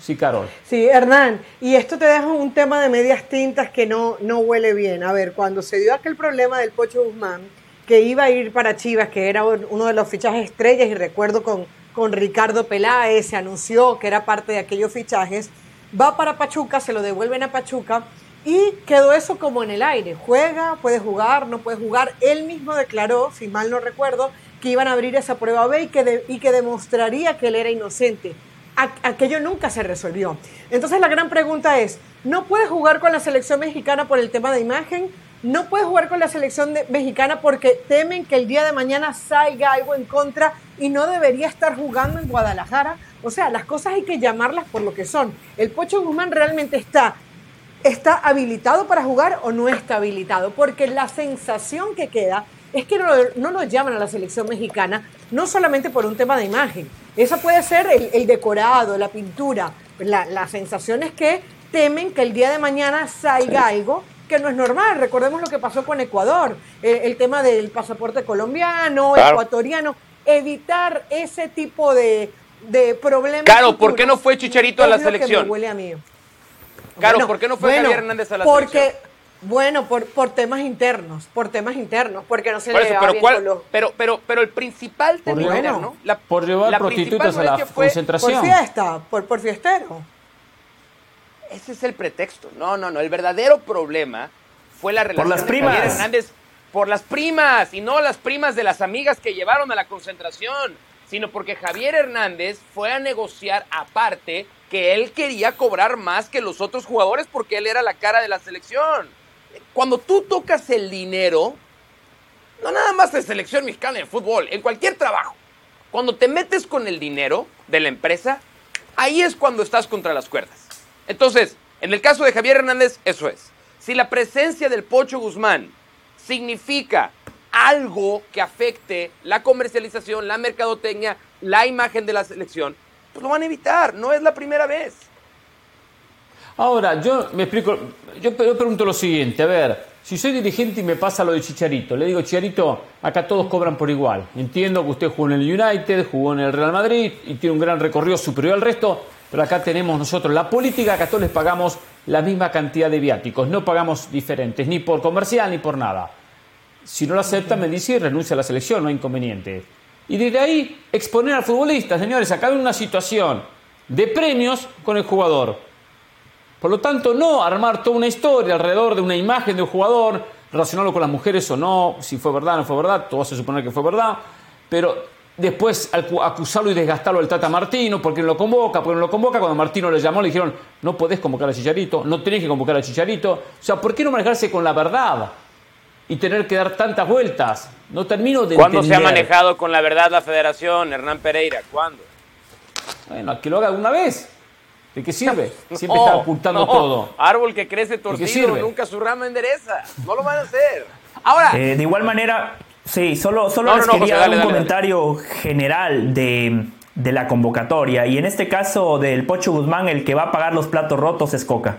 Sí, Carol. Sí, Hernán, y esto te deja un tema de medias tintas que no, no huele bien. A ver, cuando se dio aquel problema del Pocho Guzmán, que iba a ir para Chivas, que era uno de los fichajes estrellas, y recuerdo con, con Ricardo Peláez, se anunció que era parte de aquellos fichajes, va para Pachuca, se lo devuelven a Pachuca, y quedó eso como en el aire. Juega, puede jugar, no puede jugar. Él mismo declaró, si mal no recuerdo, que iban a abrir esa prueba B y que, y que demostraría que él era inocente aquello nunca se resolvió. Entonces la gran pregunta es, ¿no puede jugar con la selección mexicana por el tema de imagen? ¿No puede jugar con la selección mexicana porque temen que el día de mañana salga algo en contra y no debería estar jugando en Guadalajara? O sea, las cosas hay que llamarlas por lo que son. ¿El Pocho Guzmán realmente está, está habilitado para jugar o no está habilitado? Porque la sensación que queda es que no, no lo llaman a la selección mexicana, no solamente por un tema de imagen, esa puede ser el, decorado, la pintura. La, sensación es que temen que el día de mañana salga algo que no es normal. Recordemos lo que pasó con Ecuador, el, tema del pasaporte colombiano, ecuatoriano, evitar ese tipo de, problemas. Claro, ¿por qué no fue Chicharito a la selección? huele a mí. Claro, ¿por qué no fue Javier Hernández a la porque, selección? Bueno, por, por temas internos, por temas internos, porque no se le eso, pero, pero, pero, pero el principal tema interno, por llevar prostitutas a la concentración. Por fiesta, por, por fiestero. Ese es el pretexto. No, no, no. El verdadero problema fue la relación por las primas. Javier Hernández por las primas y no las primas de las amigas que llevaron a la concentración, sino porque Javier Hernández fue a negociar aparte que él quería cobrar más que los otros jugadores porque él era la cara de la selección cuando tú tocas el dinero, no nada más de selección mexicana de fútbol, en cualquier trabajo, cuando te metes con el dinero de la empresa, ahí es cuando estás contra las cuerdas. Entonces, en el caso de Javier Hernández, eso es. Si la presencia del Pocho Guzmán significa algo que afecte la comercialización, la mercadotecnia, la imagen de la selección, pues lo van a evitar, no es la primera vez. Ahora, yo me explico, yo, pregunto lo siguiente, a ver, si soy dirigente y me pasa lo de Chicharito, le digo, Chicharito, acá todos cobran por igual. Entiendo que usted jugó en el United, jugó en el Real Madrid y tiene un gran recorrido superior al resto, pero acá tenemos nosotros la política, acá todos les pagamos la misma cantidad de viáticos, no pagamos diferentes, ni por comercial ni por nada. Si no lo acepta, me dice y renuncia a la selección, no hay inconveniente. Y desde ahí exponer al futbolista, señores, acá hay una situación de premios con el jugador por lo tanto, no armar toda una historia alrededor de una imagen de un jugador, relacionarlo con las mujeres o no, si fue verdad o no fue verdad, todo se supone que fue verdad, pero después acusarlo y desgastarlo al Tata Martino, porque no lo convoca, porque no lo convoca. Cuando Martino le llamó, le dijeron, no podés convocar a Chicharito, no tenés que convocar a Chicharito. O sea, ¿por qué no manejarse con la verdad? Y tener que dar tantas vueltas. No termino de ¿Cuándo se ha manejado con la verdad la federación, Hernán Pereira? ¿Cuándo? Bueno, que lo haga una vez. ¿De qué sirve? Siempre está ocultando todo. Árbol que crece torcido, nunca su rama endereza. No lo van a hacer. Ahora. Eh, de igual manera, Sí, solo, solo les quería dar un comentario general de, la convocatoria. Y en este caso del Pocho Guzmán, el que va a pagar los platos rotos es Coca.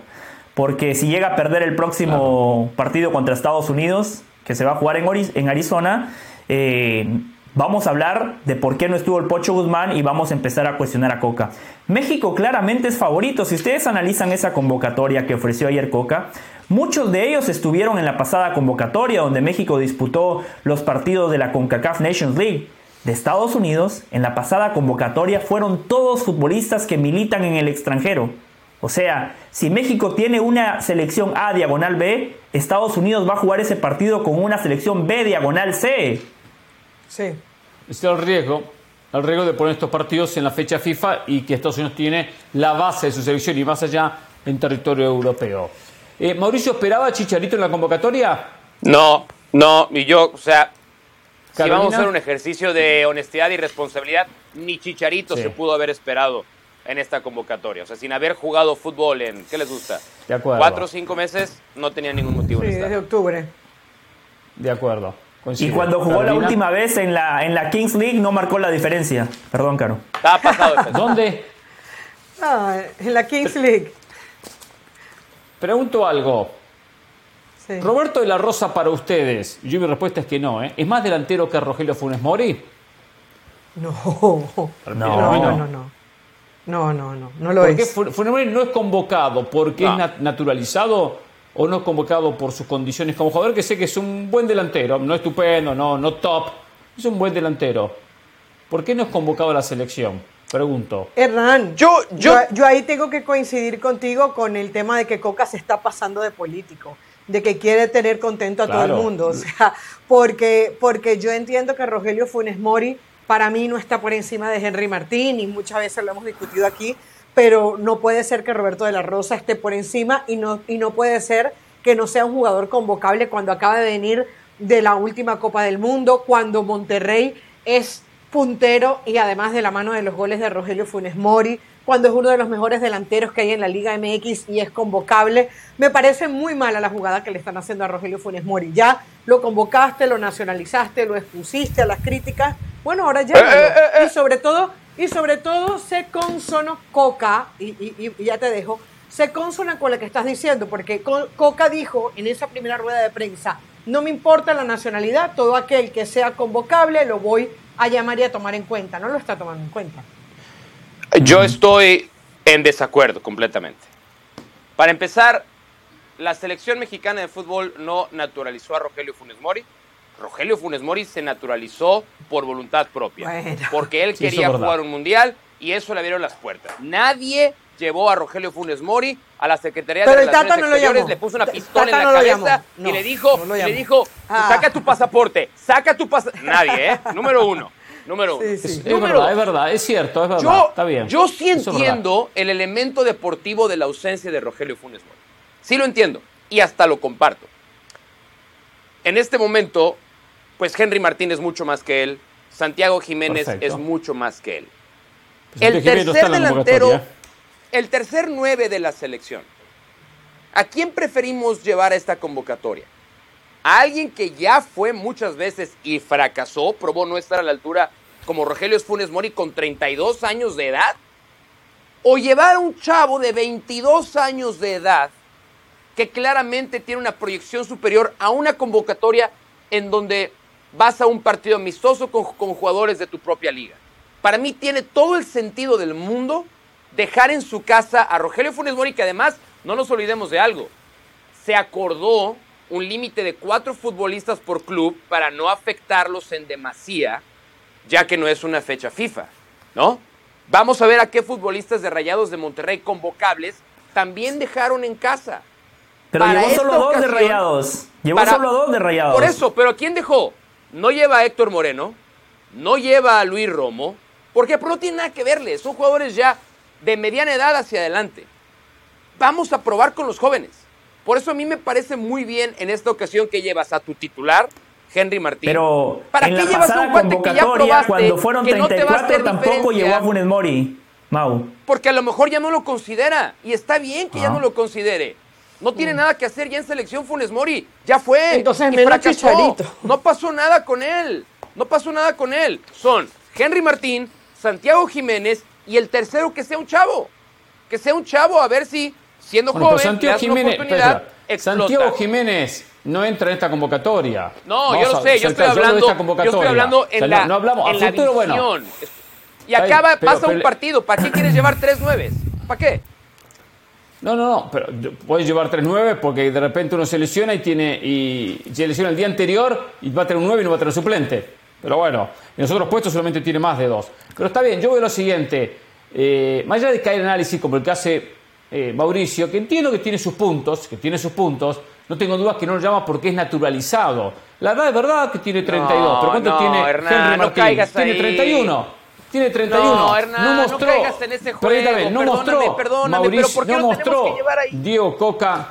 Porque si llega a perder el próximo partido contra Estados Unidos, que se va a jugar en, en Arizona, eh, vamos a hablar de por qué no estuvo el Pocho Guzmán y vamos a empezar a cuestionar a Coca. México claramente es favorito. Si ustedes analizan esa convocatoria que ofreció ayer Coca, Muchos de ellos estuvieron en la pasada convocatoria donde México disputó los partidos de la CONCACAF Nations League. De Estados Unidos, en la pasada convocatoria fueron todos futbolistas que militan en el extranjero. O sea, si México tiene una selección A diagonal B, Estados Unidos va a jugar ese partido con una selección B diagonal C. Sí. Es el riesgo, el riesgo de poner estos partidos en la fecha FIFA y que Estados Unidos tiene la base de su selección y más allá en territorio europeo. Eh, ¿Mauricio esperaba a Chicharito en la convocatoria? No, no, y yo, o sea, si vamos a hacer un ejercicio de honestidad y responsabilidad, ni Chicharito se pudo haber esperado en esta convocatoria. O sea, sin haber jugado fútbol en, ¿qué les gusta? De acuerdo. Cuatro o cinco meses, no tenía ningún motivo. Sí, desde octubre. De acuerdo. Y cuando jugó la última vez en la, en la Kings League no marcó la diferencia. Perdón, Caro. Estaba pasado. ¿Dónde? Ah, en la Kings League. Pregunto algo. Roberto de la Rosa para ustedes. Yo mi respuesta es que no, ¿eh? ¿Es más delantero que Rogelio Funes Mori? No. No, no, no. No, no, no, no, no lo ¿Por es. Funes Mori no es convocado porque es naturalizado o no es convocado por sus condiciones como jugador, que sé que es un buen delantero, no estupendo, no, no top, es un buen delantero. ¿Por qué no es convocado a la selección? Pregunto. Hernán, yo, yo, yo, ahí tengo que coincidir contigo con el tema de que Coca se está pasando de político, de que quiere tener contento a todo el mundo. O sea, porque, porque yo entiendo que Rogelio Funes Mori para mí no está por encima de Henry Martín y muchas veces lo hemos discutido aquí, pero no puede ser que Roberto de la Rosa esté por encima y no, y no puede ser que no sea un jugador convocable cuando acaba de venir de la última Copa del Mundo, cuando Monterrey es puntero y además de la mano de los goles de Rogelio Funes Mori, cuando es uno de los mejores delanteros que hay en la Liga MX y es convocable. Me parece muy mala la jugada que le están haciendo a Rogelio Funes Mori. Ya lo convocaste, lo nacionalizaste, lo expusiste a las críticas. Bueno, ahora ya. Eh, eh, eh, y sobre todo, y sobre todo, sé consono Coca, y, y, ya te dejo, se consona con lo que estás diciendo, porque Coca dijo en esa primera rueda de prensa, no me importa la nacionalidad, todo aquel que sea convocable lo voy a llamar y a tomar en cuenta. No lo está tomando en cuenta. Yo estoy en desacuerdo completamente. Para empezar, la selección mexicana de fútbol no naturalizó a Rogelio Funes Mori. Rogelio Funes Mori se naturalizó por voluntad propia, porque él quería jugar un mundial y eso le abrieron las puertas. Nadie llevó a Rogelio Funes Mori a la Secretaría de Relaciones Exteriores, le puso una pistola en la cabeza y le dijo, le dijo, ah. saca tu pasaporte, saca tu pasaporte. Nadie, ¿eh? Número uno. Número uno. Es, verdad, es verdad, es cierto, es verdad. Yo, Está bien. Yo sí entiendo el elemento deportivo de la ausencia de Rogelio Funes Mori. Sí lo entiendo y hasta lo comparto. En este momento, pues Henry Martín es mucho más que él, Santiago Jiménez es mucho más que él. Pues el tercer delantero el tercer nueve de la selección. ¿A quién preferimos llevar a esta convocatoria? ¿A alguien que ya fue muchas veces y fracasó, probó no estar a la altura como Rogelio Funes Mori con 32 años de edad? ¿O llevar a un chavo de 22 años de edad que claramente tiene una proyección superior a una convocatoria en donde vas a un partido amistoso con, con jugadores de tu propia liga? Para mí tiene todo el sentido del mundo dejar en su casa a Rogelio Funes Mori, que además, no nos olvidemos de algo, se acordó un límite de cuatro futbolistas por club para no afectarlos en demasía, ya que no es una fecha FIFA, ¿no? Vamos a ver a qué futbolistas de Rayados de Monterrey convocables también dejaron en casa. Pero llevó solo dos de Rayados. Llevó solo dos de Rayados. Por eso, pero ¿quién dejó? No lleva a Héctor Moreno, no lleva a Luis Romo, porque no tiene nada que verle, son jugadores ya de mediana edad hacia adelante. Vamos a probar con los jóvenes. Por eso a mí me parece muy bien en esta ocasión que llevas a tu titular, Henry Martín. Pero ¿para en qué la llevas pasada un convocatoria, cuando fueron 34, tampoco llevó a Funes Mori, Mau. Porque a lo mejor ya no lo considera, y está bien que ya no lo considere. No tiene mm. nada que hacer ya en selección Funes Mori. Ya fue. Entonces y fracasó. No pasó nada con él. No pasó nada con él. Son Henry Martín, Santiago Jiménez y el tercero que sea un chavo. Que sea un chavo a ver si siendo joven Santiago Jiménez, Santiago Jiménez no entra en esta convocatoria. No, yo lo sé, yo estoy hablando, yo estoy hablando en la, no hablamos, en la futuro, bueno. Y acaba, pasa un partido. ¿Para qué quieres llevar tres nueves? ¿Para qué? No, no, no, pero puedes llevar tres nueve porque de repente uno se lesiona y tiene y se lesiona el día anterior y va a tener un 9 y no va a tener suplente. Pero bueno, en los otros puestos solamente tiene más de dos. Pero está bien, yo veo lo siguiente. Eh, más allá de caer en análisis como el que hace eh, Mauricio, que entiendo que tiene sus puntos, que tiene sus puntos, no tengo dudas que no lo llama porque es naturalizado. La edad es verdad que tiene 32, pero ¿cuánto tiene Henry Martín? tiene 31. Tiene 31. No, Hernán, no mostró. No en ese juego. No mostró. Perdóname, Mauricio, pero ¿por qué no, mostró que llevar ahí? Diego Coca.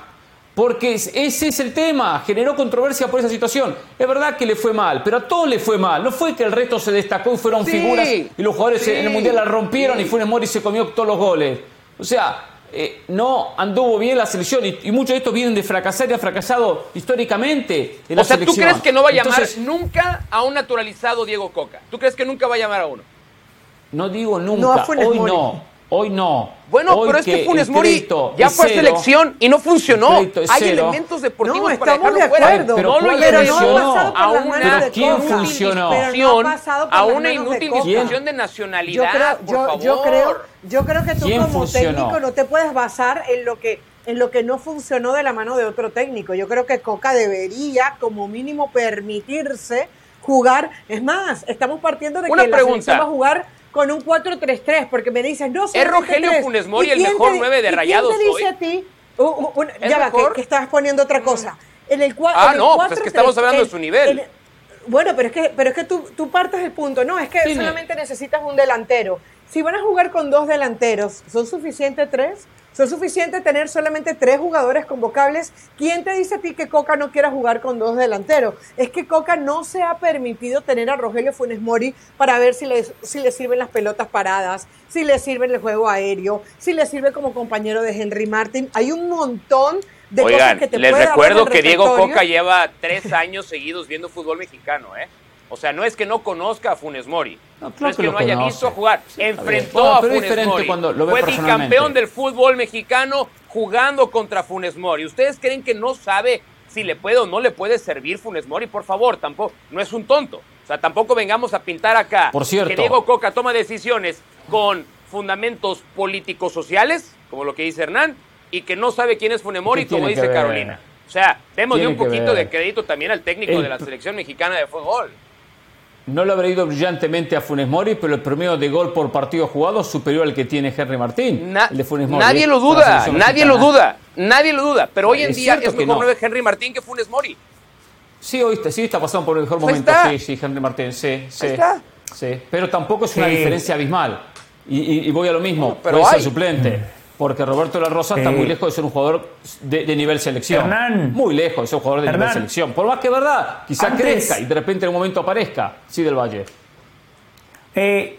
Porque ese es el tema, generó controversia por esa situación. Es verdad que le fue mal, pero a todos le fue mal. No fue que el resto se destacó y fueron figuras y los jugadores en el Mundial la rompieron y Funes Mori se comió todos los goles. O sea, eh, no anduvo bien la selección y, muchos de estos vienen de fracasar y ha fracasado históricamente en o sea, ¿tú crees que no va a llamar nunca a un naturalizado Diego Coca? ¿Tú crees que nunca va a llamar a uno? No digo nunca, hoy no. Hoy no. Bueno, pero es que Funes Mori ya fue selección y no funcionó. Hay elementos deportivos no, para dejarlo de acuerdo. Pero, no lo funcionó. A una, ¿quién funcionó? a una inútil discusión de nacionalidad, yo creo, yo, creo, yo creo que tú como técnico no te puedes basar en lo que en lo que no funcionó de la mano de otro técnico. Yo creo que Coca debería como mínimo permitirse jugar. Es más, estamos partiendo de que la selección va a jugar con un 4-3-3, porque me dicen, no, ¿Es Rogelio Funes Mori el mejor 9 de Rayados ¿quién te dice a ti? ya va, que, estás poniendo otra cosa. En el ah, no, pues es que estamos hablando de su nivel. bueno, pero es que, pero es que tú, tú partes del punto, no, es que solamente necesitas un delantero. Si van a jugar con dos delanteros, ¿son suficientes tres? ¿Son suficientes tener solamente tres jugadores convocables? ¿Quién te dice a ti que Coca no quiera jugar con dos delanteros? Es que Coca no se ha permitido tener a Rogelio Funes Mori para ver si le, si le sirven las pelotas paradas, si le sirve el juego aéreo, si le sirve como compañero de Henry Martin. Hay un montón de cosas que te les recuerdo que Diego Coca lleva tres años seguidos viendo fútbol mexicano, ¿eh? O sea, no es que no conozca a Funes Mori. No, es que, no haya visto jugar. Enfrentó a Funes Mori. Lo Fue bicampeón del fútbol mexicano jugando contra Funes Mori. ¿Ustedes creen que no sabe si le puede o no le puede servir Funes Mori? Por favor, tampoco. No es un tonto. O sea, tampoco vengamos a pintar acá Por cierto. que Diego Coca toma decisiones con fundamentos políticos sociales, como lo que dice Hernán, y que no sabe quién es Funes Mori, como dice Carolina. O sea, démosle un poquito de crédito también al técnico de la selección mexicana de fútbol. No le habrá ido brillantemente a Funes Mori, pero el promedio de gol por partido jugado es superior al que tiene Henry Martín. de Funes Mori, nadie lo duda, nadie lo duda, nadie lo duda. Pero hoy en día es mejor no. Henry Martín que Funes Mori. Sí, hoy está, sí está pasando por el mejor momento. Sí, sí, Henry Martín, sí, sí. sí. Pero tampoco es una diferencia abismal. Y, voy a lo mismo, pero ser suplente. Porque Roberto La Rosa está muy lejos de ser un jugador de, nivel selección. muy lejos de ser un jugador de nivel selección. Por más que verdad, quizá crezca y de repente en un momento aparezca. Sí, del Valle. Eh,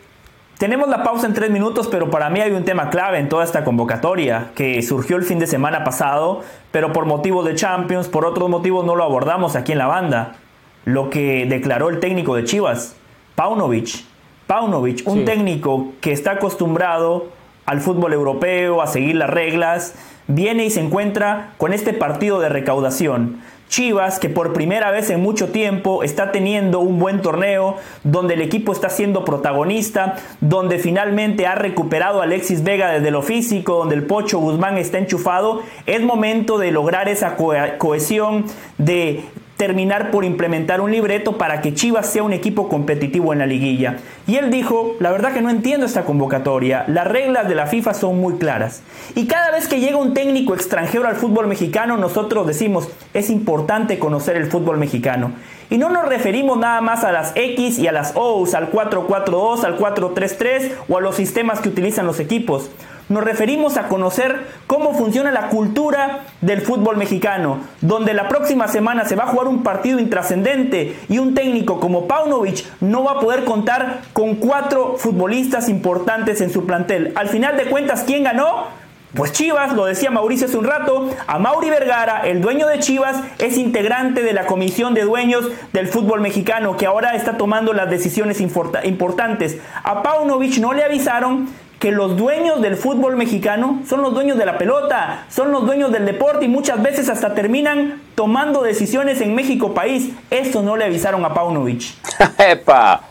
tenemos la pausa en tres minutos, pero para mí hay un tema clave en toda esta convocatoria que surgió el fin de semana pasado, pero por motivos de Champions, por otros motivos no lo abordamos aquí en la banda. Lo que declaró el técnico de Chivas, Paunovic. Paunovic, un técnico que está acostumbrado al fútbol europeo, a seguir las reglas, viene y se encuentra con este partido de recaudación. Chivas, que por primera vez en mucho tiempo está teniendo un buen torneo, donde el equipo está siendo protagonista, donde finalmente ha recuperado a Alexis Vega desde lo físico, donde el Pocho Guzmán está enchufado, es momento de lograr esa cohesión, de terminar por implementar un libreto para que Chivas sea un equipo competitivo en la liguilla. Y él dijo, la verdad que no entiendo esta convocatoria, las reglas de la FIFA son muy claras. Y cada vez que llega un técnico extranjero al fútbol mexicano, nosotros decimos, es importante conocer el fútbol mexicano. Y no nos referimos nada más a las X y a las O's, al 442, al 433 o a los sistemas que utilizan los equipos nos referimos a conocer cómo funciona la cultura del fútbol mexicano, donde la próxima semana se va a jugar un partido intrascendente y un técnico como Paunovic no va a poder contar con cuatro futbolistas importantes en su plantel. Al final de cuentas, ¿quién ganó? Pues Chivas, lo decía Mauricio hace un rato, a Mauri Vergara, el dueño de Chivas, es integrante de la comisión de dueños del fútbol mexicano, que ahora está tomando las decisiones importantes. A Paunovic no le avisaron que los dueños del fútbol mexicano son los dueños de la pelota, son los dueños del deporte y muchas veces hasta terminan tomando decisiones en México país. Eso no le avisaron a Paunovic. ¡Epa!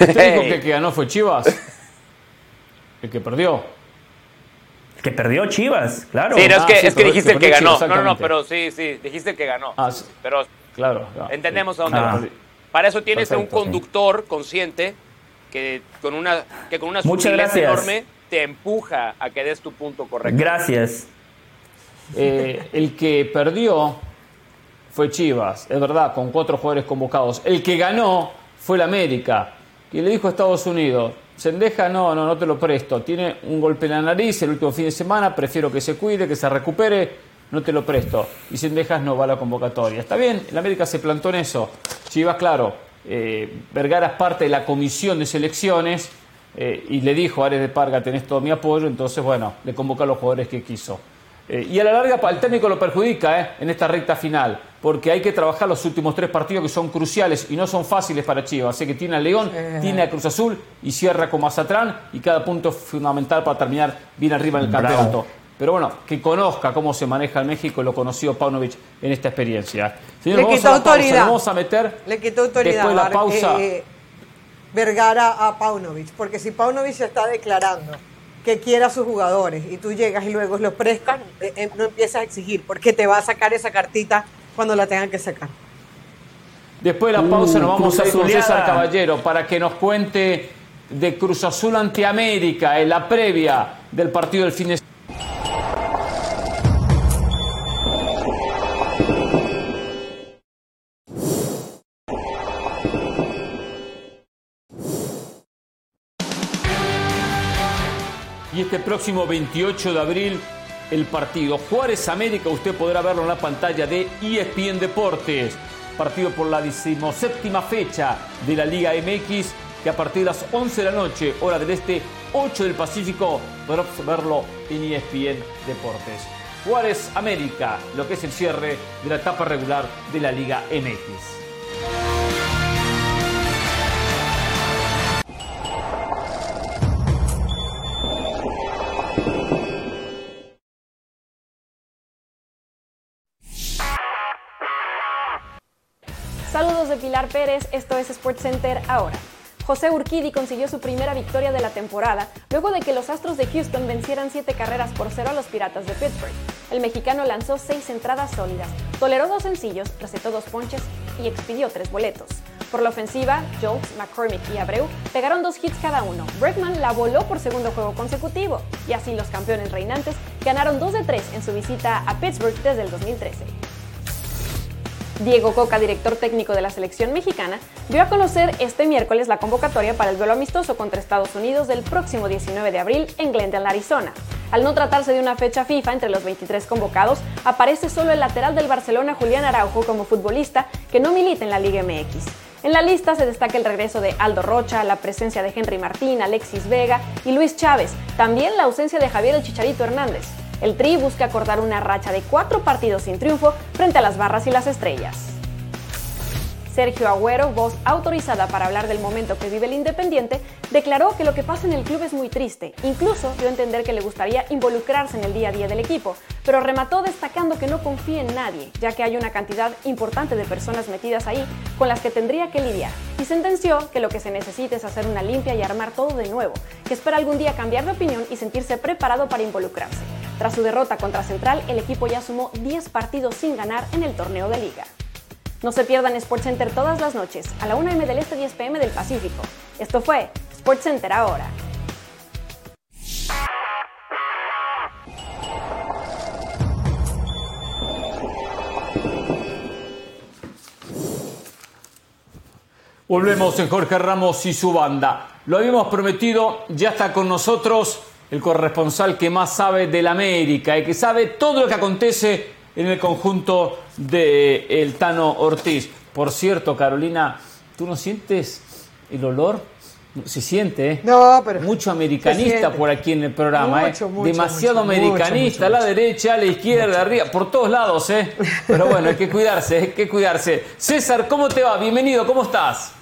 ¿Usted dijo que el que ganó fue Chivas? El que perdió. El que perdió Chivas, claro. Sí, es, que, es que dijiste el que ganó. no, no, no, pero sí, sí, dijiste el que ganó. Ah, pero claro, entendemos a dónde va. Para eso tienes un conductor consciente que con una, que con una sutileza enorme te empuja a que des tu punto correcto. Gracias. Eh, el que perdió fue Chivas, es verdad, con cuatro jugadores convocados. El que ganó fue el América. Y le dijo a Estados Unidos, Sendeja, no, no, no te lo presto. Tiene un golpe en la nariz el último fin de semana, prefiero que se cuide, que se recupere, no te lo presto. Y Sendejas no va a la convocatoria. Está bien, el América se plantó en eso. Chivas, claro, eh, Vergara es parte de la comisión de selecciones eh, y le dijo a Ares de Parga, tenés todo mi apoyo, entonces, bueno, le convocó a los jugadores que quiso. Eh, y a la larga el técnico lo perjudica en esta recta final, porque hay que trabajar los últimos tres partidos que son cruciales y no son fáciles para Chivas. Así que tiene a León, tiene a Cruz Azul y cierra con Mazatrán y cada punto es fundamental para terminar bien arriba en el campeonato. Pero bueno, que conozca cómo se maneja en México, lo conoció Paunovic en esta experiencia. Señor, Le quitó autoridad. vamos a meter Le quitó autoridad. Después de la pausa. Eh, Vergara a Paunovic, porque si Paunovic se está declarando que quiere a sus jugadores y tú llegas y luego los prestas, eh, eh, no empiezas a exigir, porque te va a sacar esa cartita cuando la tengan que sacar. Después de la pausa nos vamos a ir con César Caballero para que nos cuente de Cruz Azul ante América en la previa del partido del fin de semana. Y este próximo 28 de abril, el partido Juárez América, usted podrá verlo en la pantalla de ESPN Deportes. Partido por la decimoséptima fecha de la Liga MX, que a partir de las 11 de la noche, hora del este, 8 del Pacífico, podrá verlo en ESPN Deportes. Juárez América, lo que es el cierre de la etapa regular de la Liga MX. Saludos de Pilar Pérez, esto es SportsCenter ahora. José Urquidi consiguió su primera victoria de la temporada luego de que los Astros de Houston vencieran siete carreras por cero a los Piratas de Pittsburgh. El mexicano lanzó seis entradas sólidas, toleró dos sencillos, recetó dos ponches y expidió tres boletos. Por la ofensiva, Jokes, McCormick y Abreu pegaron dos hits cada uno. Bregman la voló por segundo juego consecutivo y así los campeones reinantes ganaron 2 de 3 en su visita a Pittsburgh desde el 2013. Diego Coca, director técnico de la selección mexicana, dio a conocer este miércoles la convocatoria para el duelo amistoso contra Estados Unidos del próximo 19 de abril en Glendale, Arizona. Al no tratarse de una fecha FIFA entre los 23 convocados, aparece solo el lateral del Barcelona Julián Araujo como futbolista que no milita en la Liga MX. En la lista se destaca el regreso de Aldo Rocha, la presencia de Henry Martín, Alexis Vega y Luis Chávez, también la ausencia de Javier El Chicharito Hernández. El Tri busca acordar una racha de cuatro partidos sin triunfo frente a las barras y las estrellas. Sergio Agüero, voz autorizada para hablar del momento que vive el Independiente, declaró que lo que pasa en el club es muy triste. Incluso dio a entender que le gustaría involucrarse en el día a día del equipo, pero remató destacando que no confía en nadie, ya que hay una cantidad importante de personas metidas ahí con las que tendría que lidiar. Y sentenció que lo que se necesita es hacer una limpia y armar todo de nuevo, que espera algún día cambiar de opinión y sentirse preparado para involucrarse. Tras su derrota contra Central, el equipo ya sumó 10 partidos sin ganar en el torneo de liga. No se pierdan SportsCenter todas las noches, a la 1 m del Este 10 pm del Pacífico. Esto fue SportsCenter ahora. Volvemos en Jorge Ramos y su banda. Lo habíamos prometido, ya está con nosotros el corresponsal que más sabe de la América y que sabe todo lo que acontece en el conjunto de el Tano Ortiz. Por cierto, Carolina, ¿tú no sientes el olor? Se siente, ¿eh? No, pero. Mucho americanista por aquí en el programa, ¿eh? Mucho, mucho, Demasiado mucho, americanista, a la derecha, a la izquierda, arriba, por todos lados, ¿eh? Pero bueno, hay que cuidarse, hay que cuidarse. César, ¿cómo te va? Bienvenido, ¿cómo estás?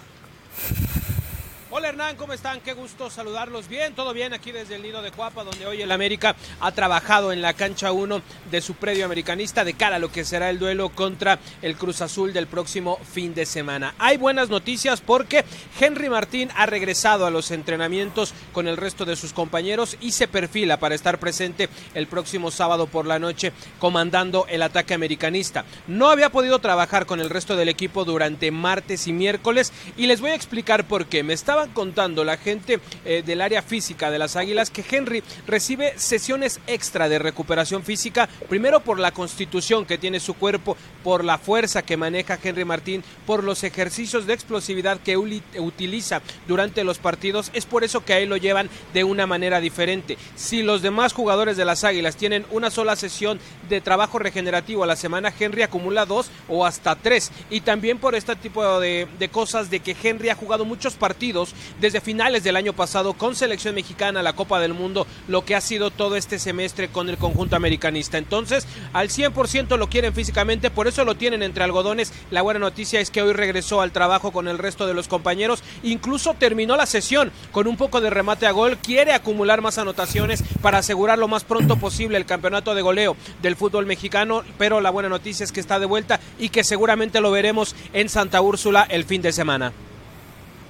Hola Hernán, ¿cómo están? Qué gusto saludarlos. Bien, todo bien aquí desde el Nido de Cuapa, donde hoy el América ha trabajado en la cancha 1 de su predio americanista de cara a lo que será el duelo contra el Cruz Azul del próximo fin de semana. Hay buenas noticias porque Henry Martín ha regresado a los entrenamientos con el resto de sus compañeros y se perfila para estar presente el próximo sábado por la noche comandando el ataque americanista. No había podido trabajar con el resto del equipo durante martes y miércoles y les voy a explicar por qué. Me estaban contando la gente eh, del área física de las Águilas que Henry recibe sesiones extra de recuperación física, primero por la constitución que tiene su cuerpo, por la fuerza que maneja Henry Martín, por los ejercicios de explosividad que utiliza durante los partidos, es por eso que ahí lo llevan de una manera diferente. Si los demás jugadores de las Águilas tienen una sola sesión de trabajo regenerativo a la semana, Henry acumula dos o hasta tres. Y también por este tipo de, de cosas de que Henry ha jugado muchos partidos desde finales del año pasado con selección mexicana, la Copa del Mundo, lo que ha sido todo este semestre con el conjunto americanista. Entonces, al 100% lo quieren físicamente, por eso lo tienen entre algodones. La buena noticia es que hoy regresó al trabajo con el resto de los compañeros, incluso terminó la sesión con un poco de remate a gol, quiere acumular más anotaciones para asegurar lo más pronto posible el campeonato de goleo del fútbol mexicano, pero la buena noticia es que está de vuelta y que seguramente lo veremos en Santa Úrsula el fin de semana.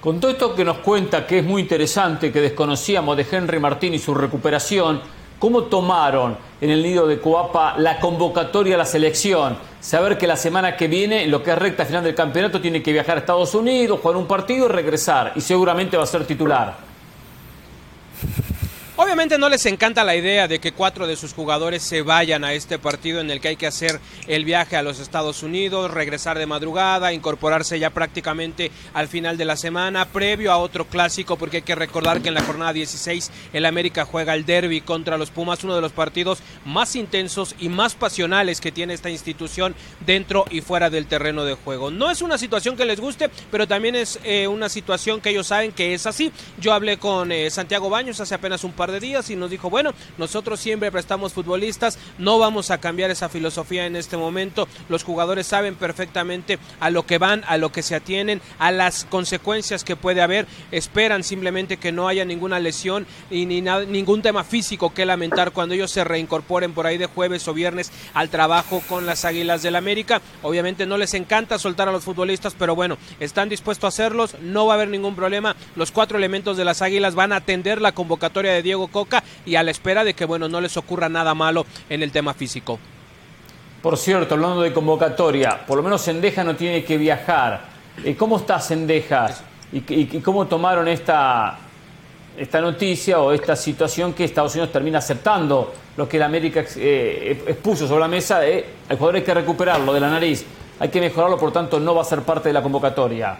Con todo esto que nos cuenta, que es muy interesante, que desconocíamos de Henry Martín y su recuperación, ¿cómo tomaron en el nido de Coapa la convocatoria a la selección? Saber que la semana que viene, en lo que es recta final del campeonato, tiene que viajar a Estados Unidos, jugar un partido y regresar. Y seguramente va a ser titular. Obviamente no les encanta la idea de que cuatro de sus jugadores se vayan a este partido en el que hay que hacer el viaje a los Estados Unidos, regresar de madrugada, incorporarse ya prácticamente al final de la semana, previo a otro clásico, porque hay que recordar que en la jornada 16 el América juega el derby contra los Pumas, uno de los partidos más intensos y más pasionales que tiene esta institución dentro y fuera del terreno de juego. No es una situación que les guste, pero también es eh, una situación que ellos saben que es así. Yo hablé con eh, Santiago Baños hace apenas un par de días y nos dijo, bueno, nosotros siempre prestamos futbolistas, no vamos a cambiar esa filosofía en este momento, los jugadores saben perfectamente a lo que van, a lo que se atienen, a las consecuencias que puede haber, esperan simplemente que no haya ninguna lesión y ni ningún tema físico que lamentar cuando ellos se reincorporen por ahí de jueves o viernes al trabajo con las Águilas del América. Obviamente no les encanta soltar a los futbolistas, pero bueno, están dispuestos a hacerlos, no va a haber ningún problema. Los cuatro elementos de las Águilas van a atender la convocatoria de Diego Coca y a la espera de que bueno no les ocurra nada malo en el tema físico. Por cierto, hablando de convocatoria, por lo menos Sendeja no tiene que viajar. Eh, ¿Cómo está Sendeja? ¿Y, cómo tomaron esta, esta noticia o esta situación que Estados Unidos termina aceptando lo que la América eh, expuso sobre la mesa de el jugador hay que recuperarlo de la nariz, hay que mejorarlo, por tanto no va a ser parte de la convocatoria?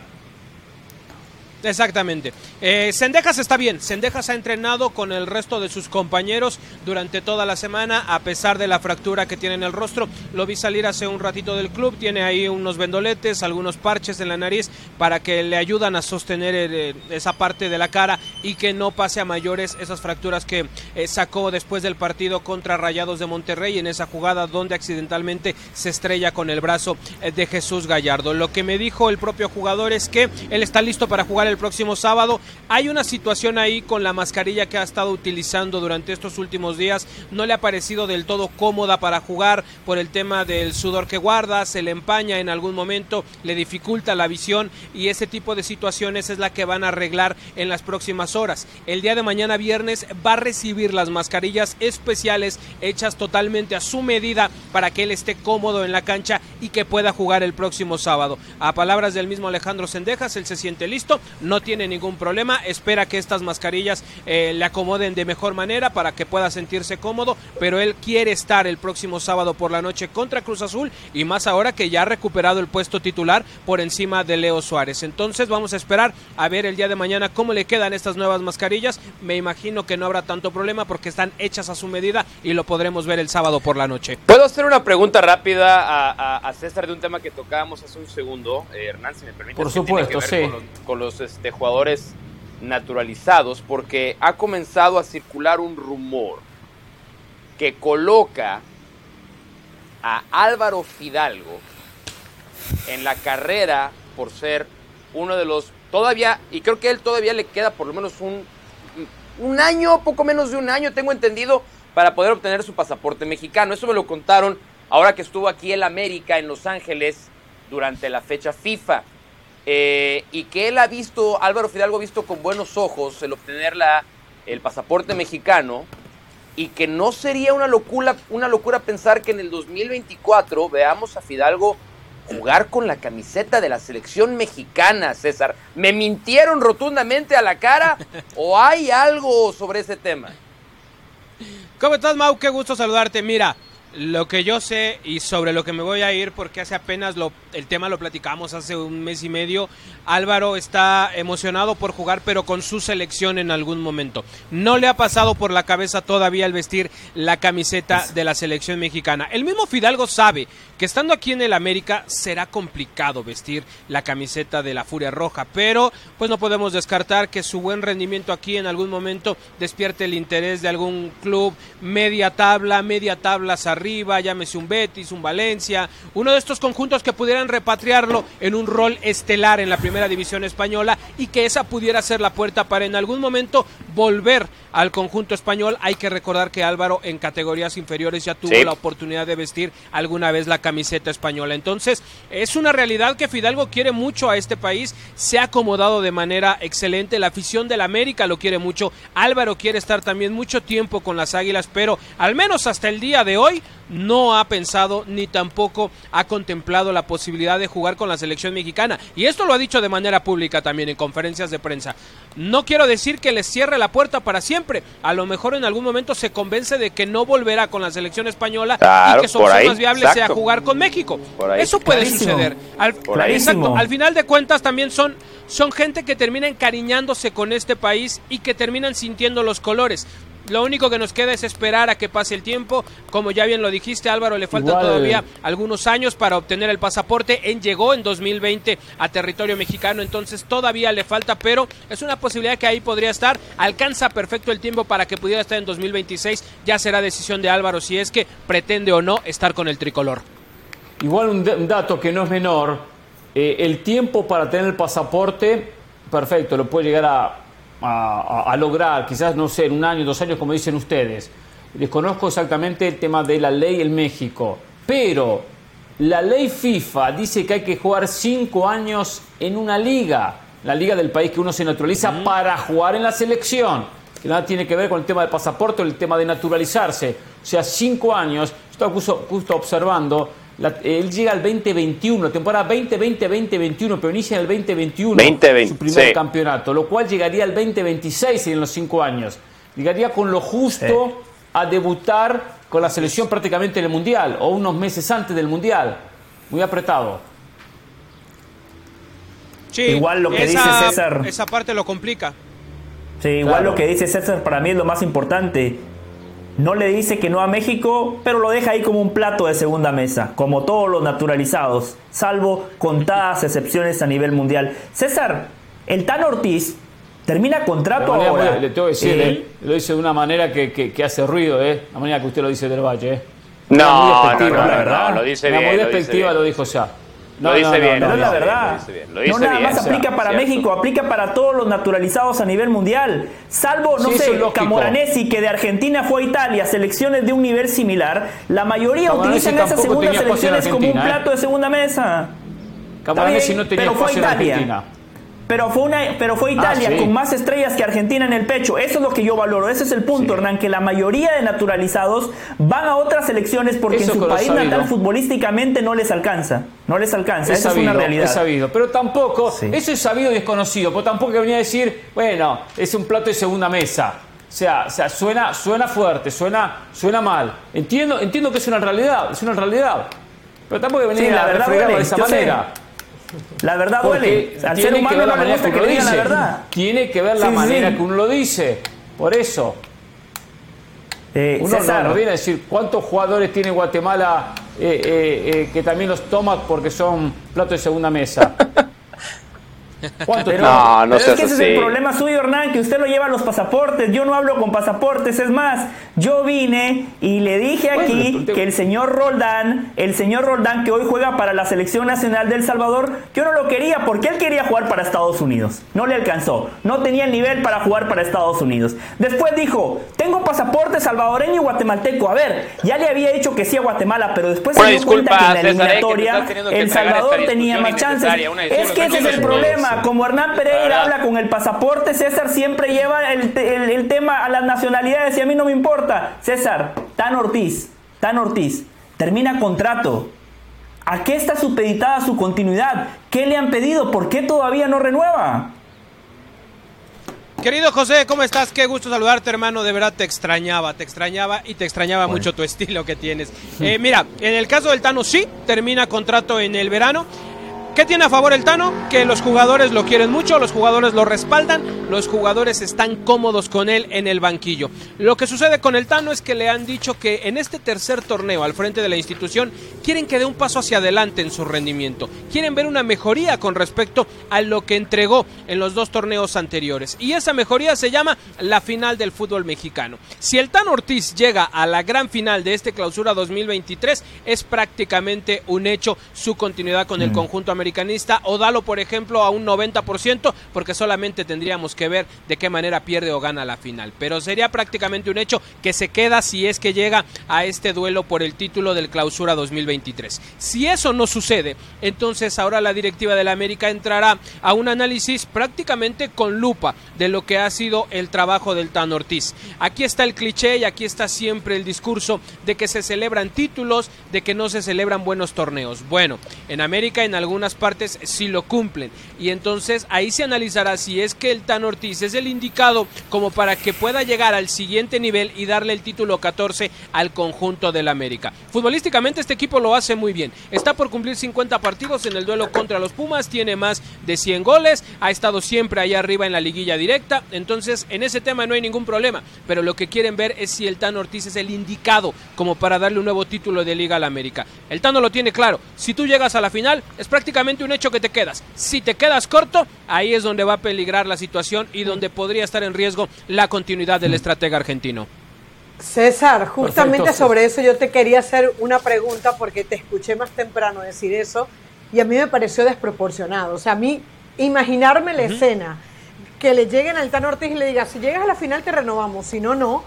Exactamente. Eh, Sendejas está bien. Sendejas ha entrenado con el resto de sus compañeros durante toda la semana, a pesar de la fractura que tiene en el rostro. Lo vi salir hace un ratito del club. Tiene ahí unos vendoletes, algunos parches en la nariz para que le ayudan a sostener eh, esa parte de la cara y que no pase a mayores esas fracturas que eh, sacó después del partido contra Rayados de Monterrey en esa jugada donde accidentalmente se estrella con el brazo eh, de Jesús Gallardo. Lo que me dijo el propio jugador es que él está listo para jugar el próximo sábado. Hay una situación ahí con la mascarilla que ha estado utilizando durante estos últimos días. No le ha parecido del todo cómoda para jugar por el tema del sudor que guarda, se le empaña en algún momento, le dificulta la visión y ese tipo de situaciones es la que van a arreglar en las próximas horas. El día de mañana viernes va a recibir las mascarillas especiales hechas totalmente a su medida para que él esté cómodo en la cancha y que pueda jugar el próximo sábado. A palabras del mismo Alejandro Sendejas, él se siente listo, no tiene ningún problema, espera que estas mascarillas eh, le acomoden de mejor manera para que pueda sentirse cómodo, pero él quiere estar el próximo sábado por la noche contra Cruz Azul y más ahora que ya ha recuperado el puesto titular por encima de Leo Suárez. Entonces vamos a esperar a ver el día de mañana cómo le quedan estas nuevas mascarillas. Me imagino que no habrá tanto problema porque están hechas a su medida y lo podremos ver el sábado por la noche. ¿Puedo hacer una pregunta rápida a, César de un tema que tocábamos hace un segundo? Eh, Hernán, si me permite. Por supuesto, sí. Con los, este, jugadores naturalizados, porque ha comenzado a circular un rumor que coloca a Álvaro Fidalgo en la carrera por ser uno de los todavía, y creo que él todavía le queda por lo menos un, un año, poco menos de un año, tengo entendido, para poder obtener su pasaporte mexicano. Eso me lo contaron ahora que estuvo aquí en América, en Los Ángeles, durante la fecha FIFA. Eh, y que él ha visto, Álvaro Fidalgo ha visto con buenos ojos el obtener la, el pasaporte mexicano y que no sería una locura, una locura pensar que en el 2024 veamos a Fidalgo jugar con la camiseta de la selección mexicana, César. ¿Me mintieron rotundamente a la cara o hay algo sobre ese tema? ¿Cómo estás, Mau? Qué gusto saludarte. Mira, lo que yo sé y sobre lo que me voy a ir, porque hace apenas lo, el tema lo platicamos hace un mes y medio, Álvaro está emocionado por jugar, pero con su selección en algún momento. No le ha pasado por la cabeza todavía el vestir la camiseta de la selección mexicana. El mismo Fidalgo sabe que estando aquí en el América será complicado vestir la camiseta de la Furia Roja, pero pues no podemos descartar que su buen rendimiento aquí en algún momento despierte el interés de algún club media tabla, media tablas arriba arriba, llámese un Betis, un Valencia, uno de estos conjuntos que pudieran repatriarlo en un rol estelar en la primera división española y que esa pudiera ser la puerta para en algún momento volver al conjunto español. Hay que recordar que Álvaro en categorías inferiores ya tuvo la oportunidad de vestir alguna vez la camiseta española. Entonces, es una realidad que Fidalgo quiere mucho a este país, se ha acomodado de manera excelente, la afición del América lo quiere mucho, Álvaro quiere estar también mucho tiempo con las Águilas, pero al menos hasta el día de hoy no ha pensado ni tampoco ha contemplado la posibilidad de jugar con la selección mexicana. Y esto lo ha dicho de manera pública también en conferencias de prensa. No quiero decir que les cierre la puerta para siempre. A lo mejor en algún momento se convence de que no volverá con la selección española y que su opción más viable sea jugar con México. Eso puede suceder. Al, al final de cuentas también son, son gente que termina encariñándose con este país y que terminan sintiendo los colores. Lo único que nos queda es esperar a que pase el tiempo. Como ya bien lo dijiste, Álvaro, le faltan todavía algunos años para obtener el pasaporte. En llegó en 2020 a territorio mexicano, entonces todavía le falta, pero es una posibilidad que ahí podría estar. Alcanza perfecto el tiempo para que pudiera estar en 2026. Ya será decisión de Álvaro si es que pretende o no estar con el tricolor. Igual un, dato que no es menor, eh, el tiempo para tener el pasaporte, perfecto, lo puede llegar a a, lograr, quizás, no sé, en un año, dos años, como dicen ustedes. Desconozco exactamente el tema de la ley en México, pero la ley FIFA dice que hay que jugar cinco años en una liga, la liga del país que uno se naturaliza para jugar en la selección, que nada tiene que ver con el tema del pasaporte o el tema de naturalizarse. O sea, cinco años, estoy justo observando, él llega al 2021, temporada 2020-2021, pero inicia en el 2021 su primer campeonato, lo cual llegaría al 2026 en los cinco años. Llegaría con lo justo a debutar con la selección prácticamente en el Mundial o unos meses antes del Mundial. Muy apretado. Sí, igual lo que dice César. Esa parte lo complica. Sí, igual lo que dice César para mí es lo más importante no le dice que no a México, pero lo deja ahí como un plato de segunda mesa, como todos los naturalizados, salvo contadas excepciones a nivel mundial. César, el Tan Ortiz termina contrato ahora. le tengo que decir, eh, eh, lo dice de una manera que, hace ruido, ¿eh? La manera que usted lo dice del Valle, ¿eh? No, no, no, la verdad. lo dice bien, muy despectiva lo, dijo ya. Lo dice bien. No, es la verdad. no nada más aplica para México, aplica para todos los naturalizados a nivel mundial. Salvo, no sé, Camoranesi, que de Argentina fue a Italia, selecciones de un nivel similar, la mayoría utilizan esas segundas selecciones como un ¿eh? plato de segunda mesa. Camoranesi no tenía pero fue Italia. Argentina. Pero fue, una, pero fue Italia ah, con más estrellas que Argentina en el pecho. Eso es lo que yo valoro. Ese es el punto, Hernán, que la mayoría de naturalizados van a otras selecciones porque en su país natal futbolísticamente no les alcanza. No les alcanza. Esa es una realidad. Es sabido. Pero tampoco, eso es sabido y desconocido. Pero tampoco venía a decir, bueno, es un plato de segunda mesa. O sea, o sea suena, suena fuerte, suena, suena mal. Entiendo, entiendo que es una realidad, es una realidad. Pero tampoco venía a verdad, de esa manera. La verdad duele. Al ser humano no le gusta que, digan la verdad. Tiene que ver la manera que uno lo dice. Por eso. Eh, uno no, viene a decir cuántos jugadores tiene Guatemala eh, eh, que también los toma porque son platos de segunda mesa. Pero, no, no es que ese es el problema suyo, Hernán, que usted lo lleva los pasaportes. Yo no hablo con pasaportes. Es más, yo vine y le dije aquí que el señor Roldán, el señor Roldán que hoy juega para la selección nacional del Salvador, yo no lo quería porque él quería jugar para Estados Unidos. No le alcanzó. No tenía el nivel para jugar para Estados Unidos. Después dijo, tengo pasaporte salvadoreño y guatemalteco. A ver, ya le había dicho que sí a Guatemala, pero después se dio cuenta que en la eliminatoria El Salvador tenía más chances. Es que ese es el problema como Hernán Pereira habla con el pasaporte, César siempre lleva el, tema a las nacionalidades y a mí no me importa. César, Tan Ortiz, Tan Ortiz, termina contrato. ¿A qué está supeditada su continuidad? ¿Qué le han pedido? ¿Por qué todavía no renueva? Querido José, ¿cómo estás? Qué gusto saludarte, hermano. De verdad te extrañaba, te extrañaba y te extrañaba mucho tu estilo que tienes. Eh, mira, en el caso del Tano sí, termina contrato en el verano. ¿Qué tiene a favor el Tano? Que los jugadores lo quieren mucho, los jugadores lo respaldan, los jugadores están cómodos con él en el banquillo. Lo que sucede con el Tano es que le han dicho que en este tercer torneo al frente de la institución quieren que dé un paso hacia adelante en su rendimiento, quieren ver una mejoría con respecto a lo que entregó en los dos torneos anteriores. Y esa mejoría se llama la final del fútbol mexicano. Si el Tano Ortiz llega a la gran final de este clausura 2023, es prácticamente un hecho su continuidad con el mm. conjunto americano americanista o dalo, por ejemplo, a un 90%, porque solamente tendríamos que ver de qué manera pierde o gana la final. Pero sería prácticamente un hecho que se queda si es que llega a este duelo por el título del clausura 2023. Si eso no sucede, entonces ahora la directiva de la América entrará a un análisis prácticamente con lupa de lo que ha sido el trabajo del Tan Ortiz. Aquí está el cliché y aquí está siempre el discurso de que se celebran títulos, de que no se celebran buenos torneos. Bueno, en América en algunas partes si lo cumplen. Y entonces ahí se analizará si es que el Tan Ortiz es el indicado como para que pueda llegar al siguiente nivel y darle el título 14 al conjunto del América. Futbolísticamente este equipo lo hace muy bien. Está por cumplir 50 partidos en el duelo contra los Pumas, tiene más de 100 goles, ha estado siempre ahí arriba en la liguilla directa, entonces en ese tema no hay ningún problema, pero lo que quieren ver es si el Tan Ortiz es el indicado como para darle un nuevo título de liga al América. El Tano lo tiene claro, si tú llegas a la final es prácticamente un hecho que te quedas. Si te quedas corto, ahí es donde va a peligrar la situación y donde podría estar en riesgo la continuidad del estratega argentino. César, justamente sobre eso yo te quería hacer una pregunta porque te escuché más temprano decir eso y a mí me pareció desproporcionado. O sea, a mí imaginarme la escena que le lleguen al Tan Ortiz y le diga, si llegas a la final te renovamos, si no, no,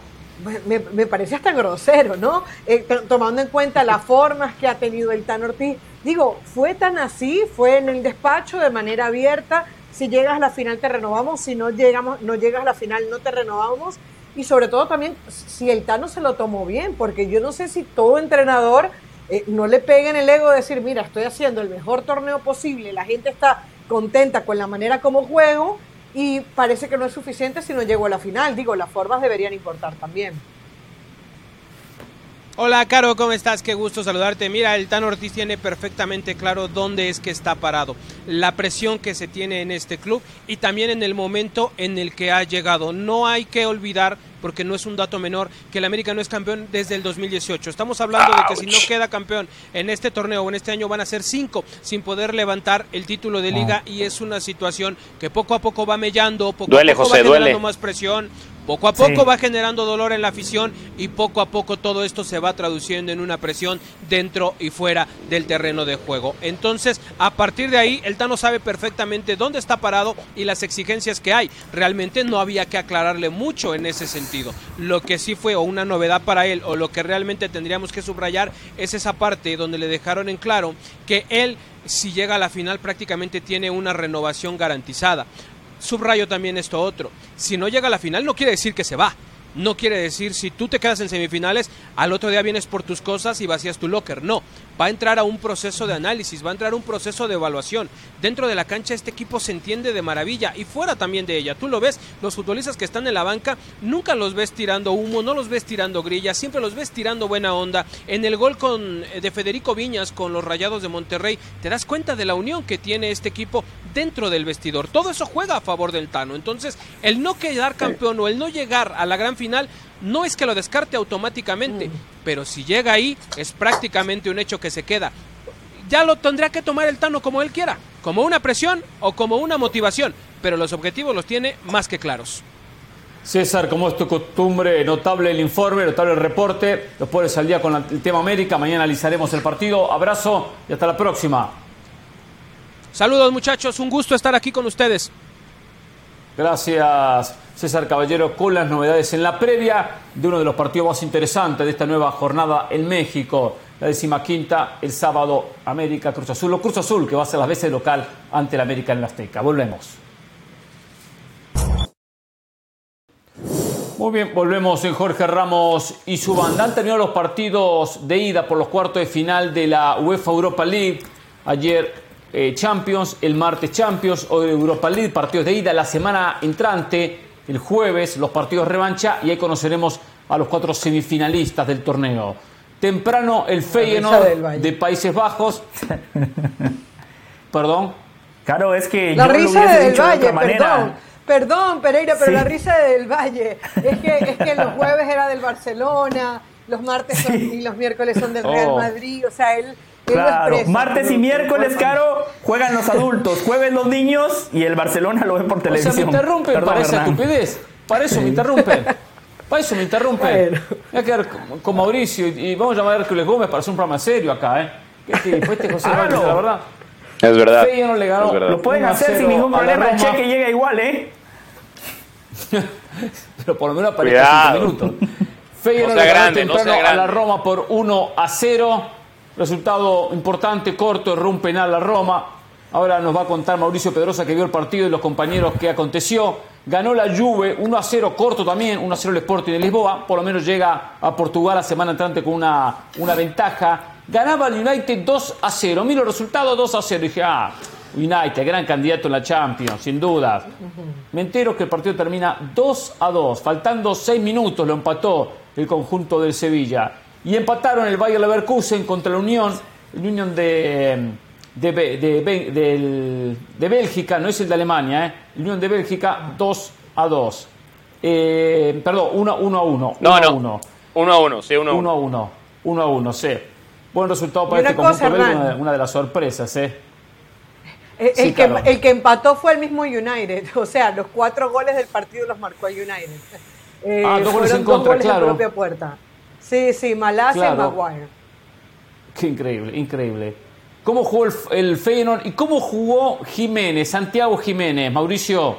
me, me parece hasta grosero, ¿no? Eh, tomando en cuenta las formas que ha tenido el Tan Ortiz Digo, fue tan así, fue en el despacho de manera abierta. Si llegas a la final te renovamos, si no llegamos, no llegas a la final no te renovamos. Y sobre todo también si el Tano se lo tomó bien, porque yo no sé si todo entrenador eh, no le pega en el ego de decir, mira, estoy haciendo el mejor torneo posible, la gente está contenta con la manera como juego y parece que no es suficiente si no llego a la final. Digo, las formas deberían importar también. Hola, Caro, ¿cómo estás? Qué gusto saludarte. Mira, el Tan Ortiz tiene perfectamente claro dónde es que está parado, la presión que se tiene en este club y también en el momento en el que ha llegado. No hay que olvidar, porque no es un dato menor, que el América no es campeón desde el 2018. Estamos hablando de que si no queda campeón en este torneo o en este año van a ser cinco sin poder levantar el título de liga y es una situación que poco a poco va mellando, poco a poco va generando más presión Poco a poco va generando dolor en la afición y poco a poco todo esto se va traduciendo en una presión dentro y fuera del terreno de juego. Entonces, a partir de ahí, el Tano sabe perfectamente dónde está parado y las exigencias que hay. Realmente no había que aclararle mucho en ese sentido. Lo que sí fue o una novedad para él o lo que realmente tendríamos que subrayar es esa parte donde le dejaron en claro que él si llega a la final prácticamente tiene una renovación garantizada. Subrayo también esto otro. Si no llega a la final no quiere decir que se va no quiere decir si tú te quedas en semifinales, al otro día vienes por tus cosas y vacías tu locker. No, va a entrar a un proceso de análisis, va a entrar a un proceso de evaluación. Dentro de la cancha este equipo se entiende de maravilla y fuera también de ella. Tú lo ves, los futbolistas que están en la banca, nunca los ves tirando humo, no los ves tirando grilla, siempre los ves tirando buena onda. En el gol con, eh, de Federico Viñas con los Rayados de Monterrey, te das cuenta de la unión que tiene este equipo dentro del vestidor. Todo eso juega a favor del Tano. Entonces, el no quedar campeón o el no llegar a la gran final no es que lo descarte automáticamente, mm. pero si llega ahí es prácticamente un hecho que se queda. Ya lo tendrá que tomar el Tano como él quiera, como una presión o como una motivación, pero los objetivos los tiene más que claros. César, como es tu costumbre, notable el informe, notable el reporte. Los pones al día con el tema América. Mañana analizaremos el partido. Abrazo y hasta la próxima. Saludos muchachos, un gusto estar aquí con ustedes. Gracias César Caballero con las novedades en la previa de uno de los partidos más interesantes de esta nueva jornada en México. La décima quinta, el sábado, América Cruz Azul, o Cruz Azul, que va a ser las veces local ante el América en la Azteca. Volvemos. Muy bien, volvemos en Jorge Ramos y su banda. Han terminado los partidos de ida por los cuartos de final de la UEFA Europa League. Ayer eh, Champions, el martes Champions, hoy Europa League, partidos de ida, la semana entrante, el jueves, los partidos revancha y ahí conoceremos a los cuatro semifinalistas del torneo. Temprano el Feyenoord de Países Bajos. Perdón. Claro, es que la risa del Valle, perdón. Perdón, Pereira, pero la risa del Valle. Es que, es que los jueves era del Barcelona, los martes y los miércoles son del Real oh. Madrid. O sea, él Claro, martes y miércoles, Caro, juegan los adultos, jueven los niños y el Barcelona lo ven por televisión. O sea, me interrumpen para esa estupidez. Para eso me interrumpen. Para eso me interrumpen. Voy a quedar con Mauricio y, vamos a llamar a Hércules Gómez para hacer un programa serio acá, ¿eh? ¿Qué tipo? Este José ah, la verdad. Es verdad. no le ganó. Lo pueden hacer sin ningún problema. El cheque llega igual, ¿eh? Pero por lo menos aparece 5 minutos. Feyenoord no le ganó temprano a la Roma por 1 a 0. Resultado importante, corto, erró un penal a Roma. Ahora nos va a contar Mauricio Pedrosa que vio el partido y los compañeros que aconteció. Ganó la Juve 1 a 0, corto también, 1 a 0 el Sporting de Lisboa. Por lo menos llega a Portugal la semana entrante con una, una ventaja. Ganaba el United 2 a 0. Miro el resultado 2 a 0. dije, ah, United, gran candidato en la Champions, sin duda. Me entero que el partido termina 2 a 2. Faltando 6 minutos lo empató el conjunto del Sevilla. Y empataron el Bayer Leverkusen contra la Unión, el Unión de, de, de, Bélgica, no es el de Alemania, ¿eh? el Unión de Bélgica 2 a 2. Eh, perdón, 1 1 a 1. No, no. 1 a 1, sí, 1 a 1. 1 a 1. 1 a 1, sí. Buen resultado para este conjunto belga, una, de las sorpresas, ¿eh? El, sí, que, claro. el, que, empató fue el mismo United, o sea, los cuatro goles del partido los marcó el United. Eh, ah, dos goles en contra, goles claro. En propia puerta. Sí, sí, Malasia y Maguire. Qué increíble, increíble. ¿Cómo jugó el, el Feyenoord y cómo jugó Jiménez, Santiago Jiménez, Mauricio?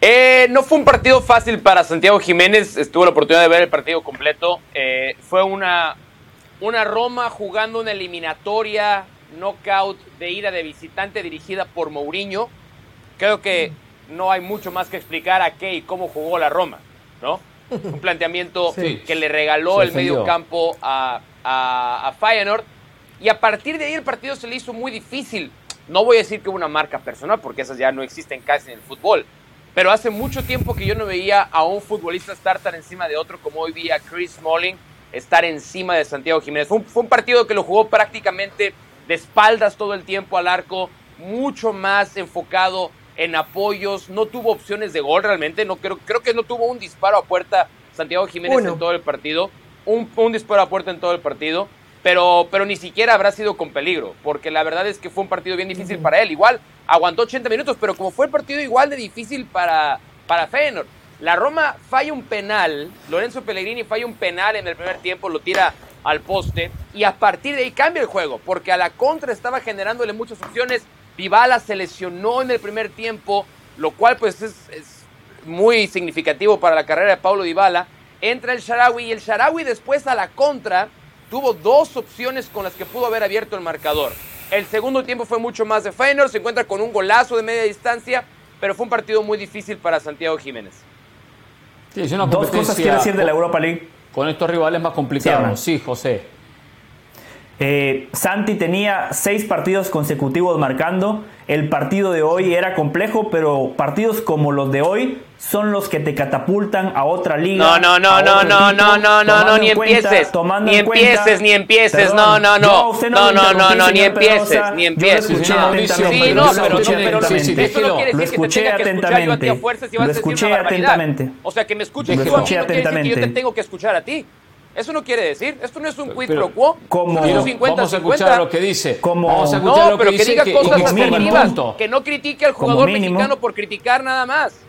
Eh, no fue un partido fácil para Santiago Jiménez, estuvo la oportunidad de ver el partido completo. Eh, fue una, una Roma jugando una eliminatoria knockout de ida de visitante dirigida por Mourinho. Creo que no hay mucho más que explicar a qué y cómo jugó la Roma, ¿no? Un planteamiento que le regaló el medio campo a, a, Feyenoord. Y a partir de ahí el partido se le hizo muy difícil. No voy a decir que hubo una marca personal, porque esas ya no existen casi en el fútbol. Pero hace mucho tiempo que yo no veía a un futbolista estar tan encima de otro como hoy vi a Chris Smalling estar encima de Santiago Jiménez. Fue un, fue un partido que lo jugó prácticamente de espaldas todo el tiempo al arco, mucho más enfocado en apoyos, no tuvo opciones de gol realmente, no creo, creo que no tuvo un disparo a puerta Santiago Jiménez en todo el partido, un, un, disparo a puerta en todo el partido, pero, pero ni siquiera habrá sido con peligro, porque la verdad es que fue un partido bien difícil para él, igual aguantó 80 minutos, pero como fue el partido igual de difícil para, para Feyenoord, La Roma falla un penal, Lorenzo Pellegrini falla un penal en el primer tiempo, lo tira al poste y a partir de ahí cambia el juego, porque a la contra estaba generándole muchas opciones. Vivala se lesionó en el primer tiempo, lo cual pues es, muy significativo para la carrera de Paulo Dybala. Entra el Sharawi y el Sharawi después a la contra tuvo dos opciones con las que pudo haber abierto el marcador. El segundo tiempo fue mucho más de Feyenoord, se encuentra con un golazo de media distancia, pero fue un partido muy difícil para Santiago Jiménez. Sí, es una Dos cosas quiero decir de la Europa League. Con estos rivales más complicados. Sí, José. Eh, Santi tenía seis partidos consecutivos marcando. El partido de hoy era complejo, pero partidos como los de hoy son los que te catapultan a otra liga. No, no, no, no, no, no, no, no, no, ni empieces. Ni empieces, ni empieces. No, no, no. No, no, no, no, ni empieces, ni empieces. Sí, no, pero pero eso no quiere decir que te tenga que escuchar yo a ti a fuerzas y vas a decir una barbaridad. O sea, que me escuches tú a mí no quiere decir que yo te tengo que escuchar a ti. Eso no quiere decir, esto no es un quid pro quo. Como, vamos a escuchar lo que dice. Como, vamos a escuchar no, lo que pero que, diga cosas afirmativas, que no critique al jugador mexicano por criticar nada más.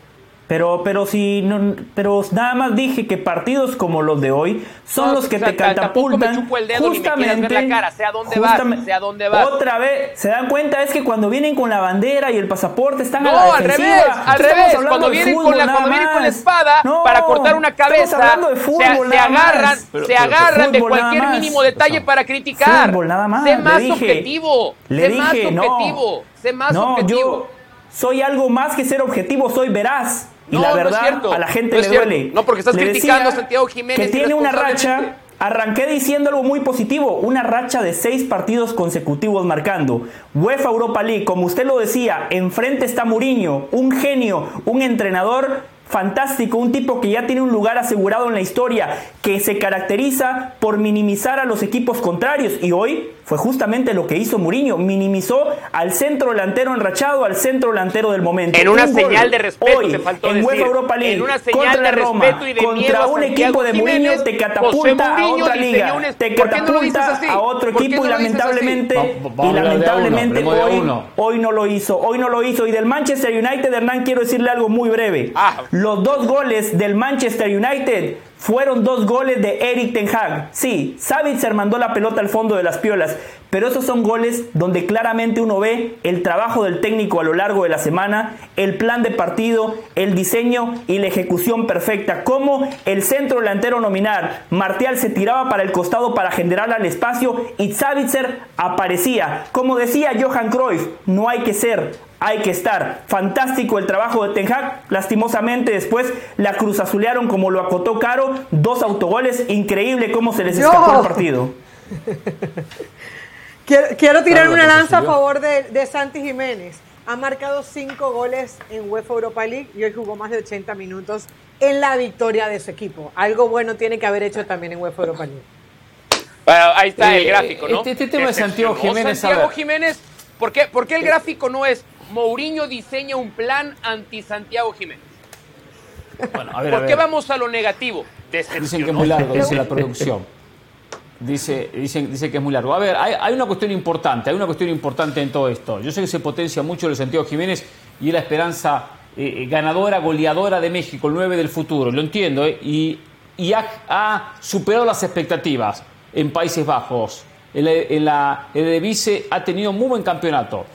Pero, pero si no, pero nada más dije que partidos como los de hoy son los que te catapultan justamente la cara, sea dónde vas, sea dónde vas. Otra vez, se dan cuenta es que cuando vienen con la bandera y el pasaporte están no, a la al revés, al revés, cuando vienen con la cuando vienen con la espada para cortar una cabeza, de fútbol, se, agarran, se agarran de cualquier mínimo detalle para criticar. Fútbol, nada más. Sé más objetivo, sé más objetivo, sé más objetivo. Yo soy algo más que ser objetivo, soy veraz. Y la verdad, a la gente le duele. No, porque estás criticando a Santiago Jiménez. Que tiene una racha. Arranqué diciendo algo muy positivo, una racha de seis partidos consecutivos marcando. UEFA Europa League, como usted lo decía, enfrente está Mourinho, un genio, un entrenador fantástico, un tipo que ya tiene un lugar asegurado en la historia, que se caracteriza por minimizar a los equipos contrarios y hoy fue justamente lo que hizo Mourinho, minimizó al centro delantero enrachado, al centro delantero del momento. En una señal de respeto, hoy, faltó en decir. Europa League, en una señal de Roma, respeto y de contra un equipo de Mourinho te catapulta a otra liga, te catapulta a otro equipo y lamentablemente, y lamentablemente hoy, hoy no lo hizo, hoy no lo hizo y del Manchester United, Hernán, quiero decirle algo muy breve. Ah. Los dos goles del Manchester United fueron dos goles de Eric Ten Hag. Sí, Savitzer mandó la pelota al fondo de las piolas, pero esos son goles donde claramente uno ve el trabajo del técnico a lo largo de la semana, el plan de partido, el diseño y la ejecución perfecta. Como el centro delantero nominal, Martial se tiraba para el costado para generar al espacio y Savitzer aparecía. Como decía Johan Cruyff, no hay que ser, hay que estar. Fantástico el trabajo de Ten Hag. Lastimosamente después la cruz azulearon como lo acotó Caro. Dos autogoles. Increíble cómo se les escapó el partido. quiero, tirar una lanza a favor de, de, Santi Jiménez. Ha marcado cinco goles en UEFA Europa League y hoy jugó más de 80 minutos en la victoria de su equipo. Algo bueno tiene que haber hecho también en UEFA Europa League. Bueno, ahí está el eh, gráfico, ¿no? Este, este tema de Santiago Jiménez. Santiago Jiménez, ¿por qué, ¿por qué el gráfico no es Mourinho diseña un plan anti-Santiago Jiménez. Bueno, a ver, ¿Por qué vamos a lo negativo? Dicen que es muy largo, dice la producción. Dice, dicen, dice que es muy largo. A ver, hay, una cuestión importante, hay una cuestión importante en todo esto. Yo sé que se potencia mucho el Santiago Jiménez y es la esperanza eh, eh, ganadora, goleadora de México, el 9 del futuro, lo entiendo, eh, y, y ha, superado las expectativas en Países Bajos. En en la, el Vice ha tenido muy buen campeonato.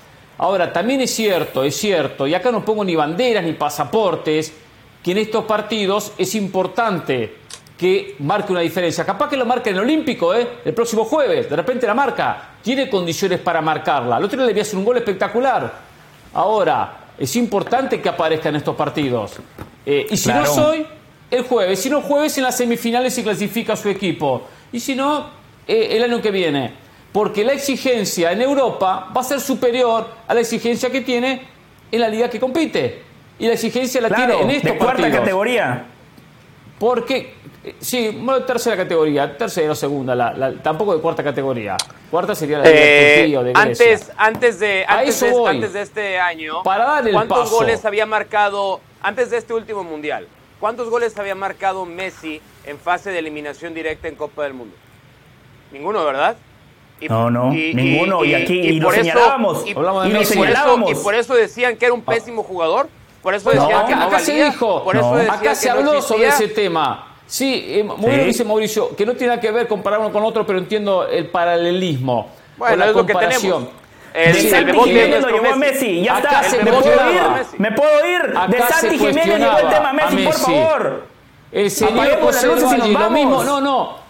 Ahora, también es cierto, es cierto, y acá no pongo ni banderas ni pasaportes, que en estos partidos es importante que marque una diferencia. Capaz que lo marque en el Olímpico, ¿eh? el próximo jueves, de repente la marca, tiene condiciones para marcarla. Al otro día le voy a hacer un gol espectacular. Ahora, es importante que aparezca en estos partidos. Eh, y si no soy, el jueves. Si no, jueves en las semifinales se clasifica su equipo. Y si no, eh, el año que viene porque la exigencia en Europa va a ser superior a la exigencia que tiene en la liga que compite. Y la exigencia la tiene en estos de cuarta categoría. Porque, sí, tercera categoría, tercera o segunda, tampoco de cuarta categoría. Cuarta sería la de eh, de Antes, antes, de, antes, de, antes de este año, Para ¿cuántos goles había marcado, antes de este último mundial, cuántos goles había marcado Messi en fase de eliminación directa en Copa del Mundo? Ninguno, ¿verdad? No, no, ninguno. Y, aquí y, lo señalábamos. Y, por eso, y por eso decían que era un pésimo jugador. Por eso decía que acá, se dijo, acá se habló sobre ese tema. Sí, eh, muy bien dice Mauricio, que no tiene nada que ver comparar uno con otro, pero entiendo el paralelismo. Bueno, la es comparación. Lo que el, de Santi Jiménez lo llevó a Messi. Ya está. ¿Me puedo ir? ¿Me puedo ir? de Santi Jiménez llegó el tema Messi, Messi, por favor. El señor José Valle, lo mismo. No, no.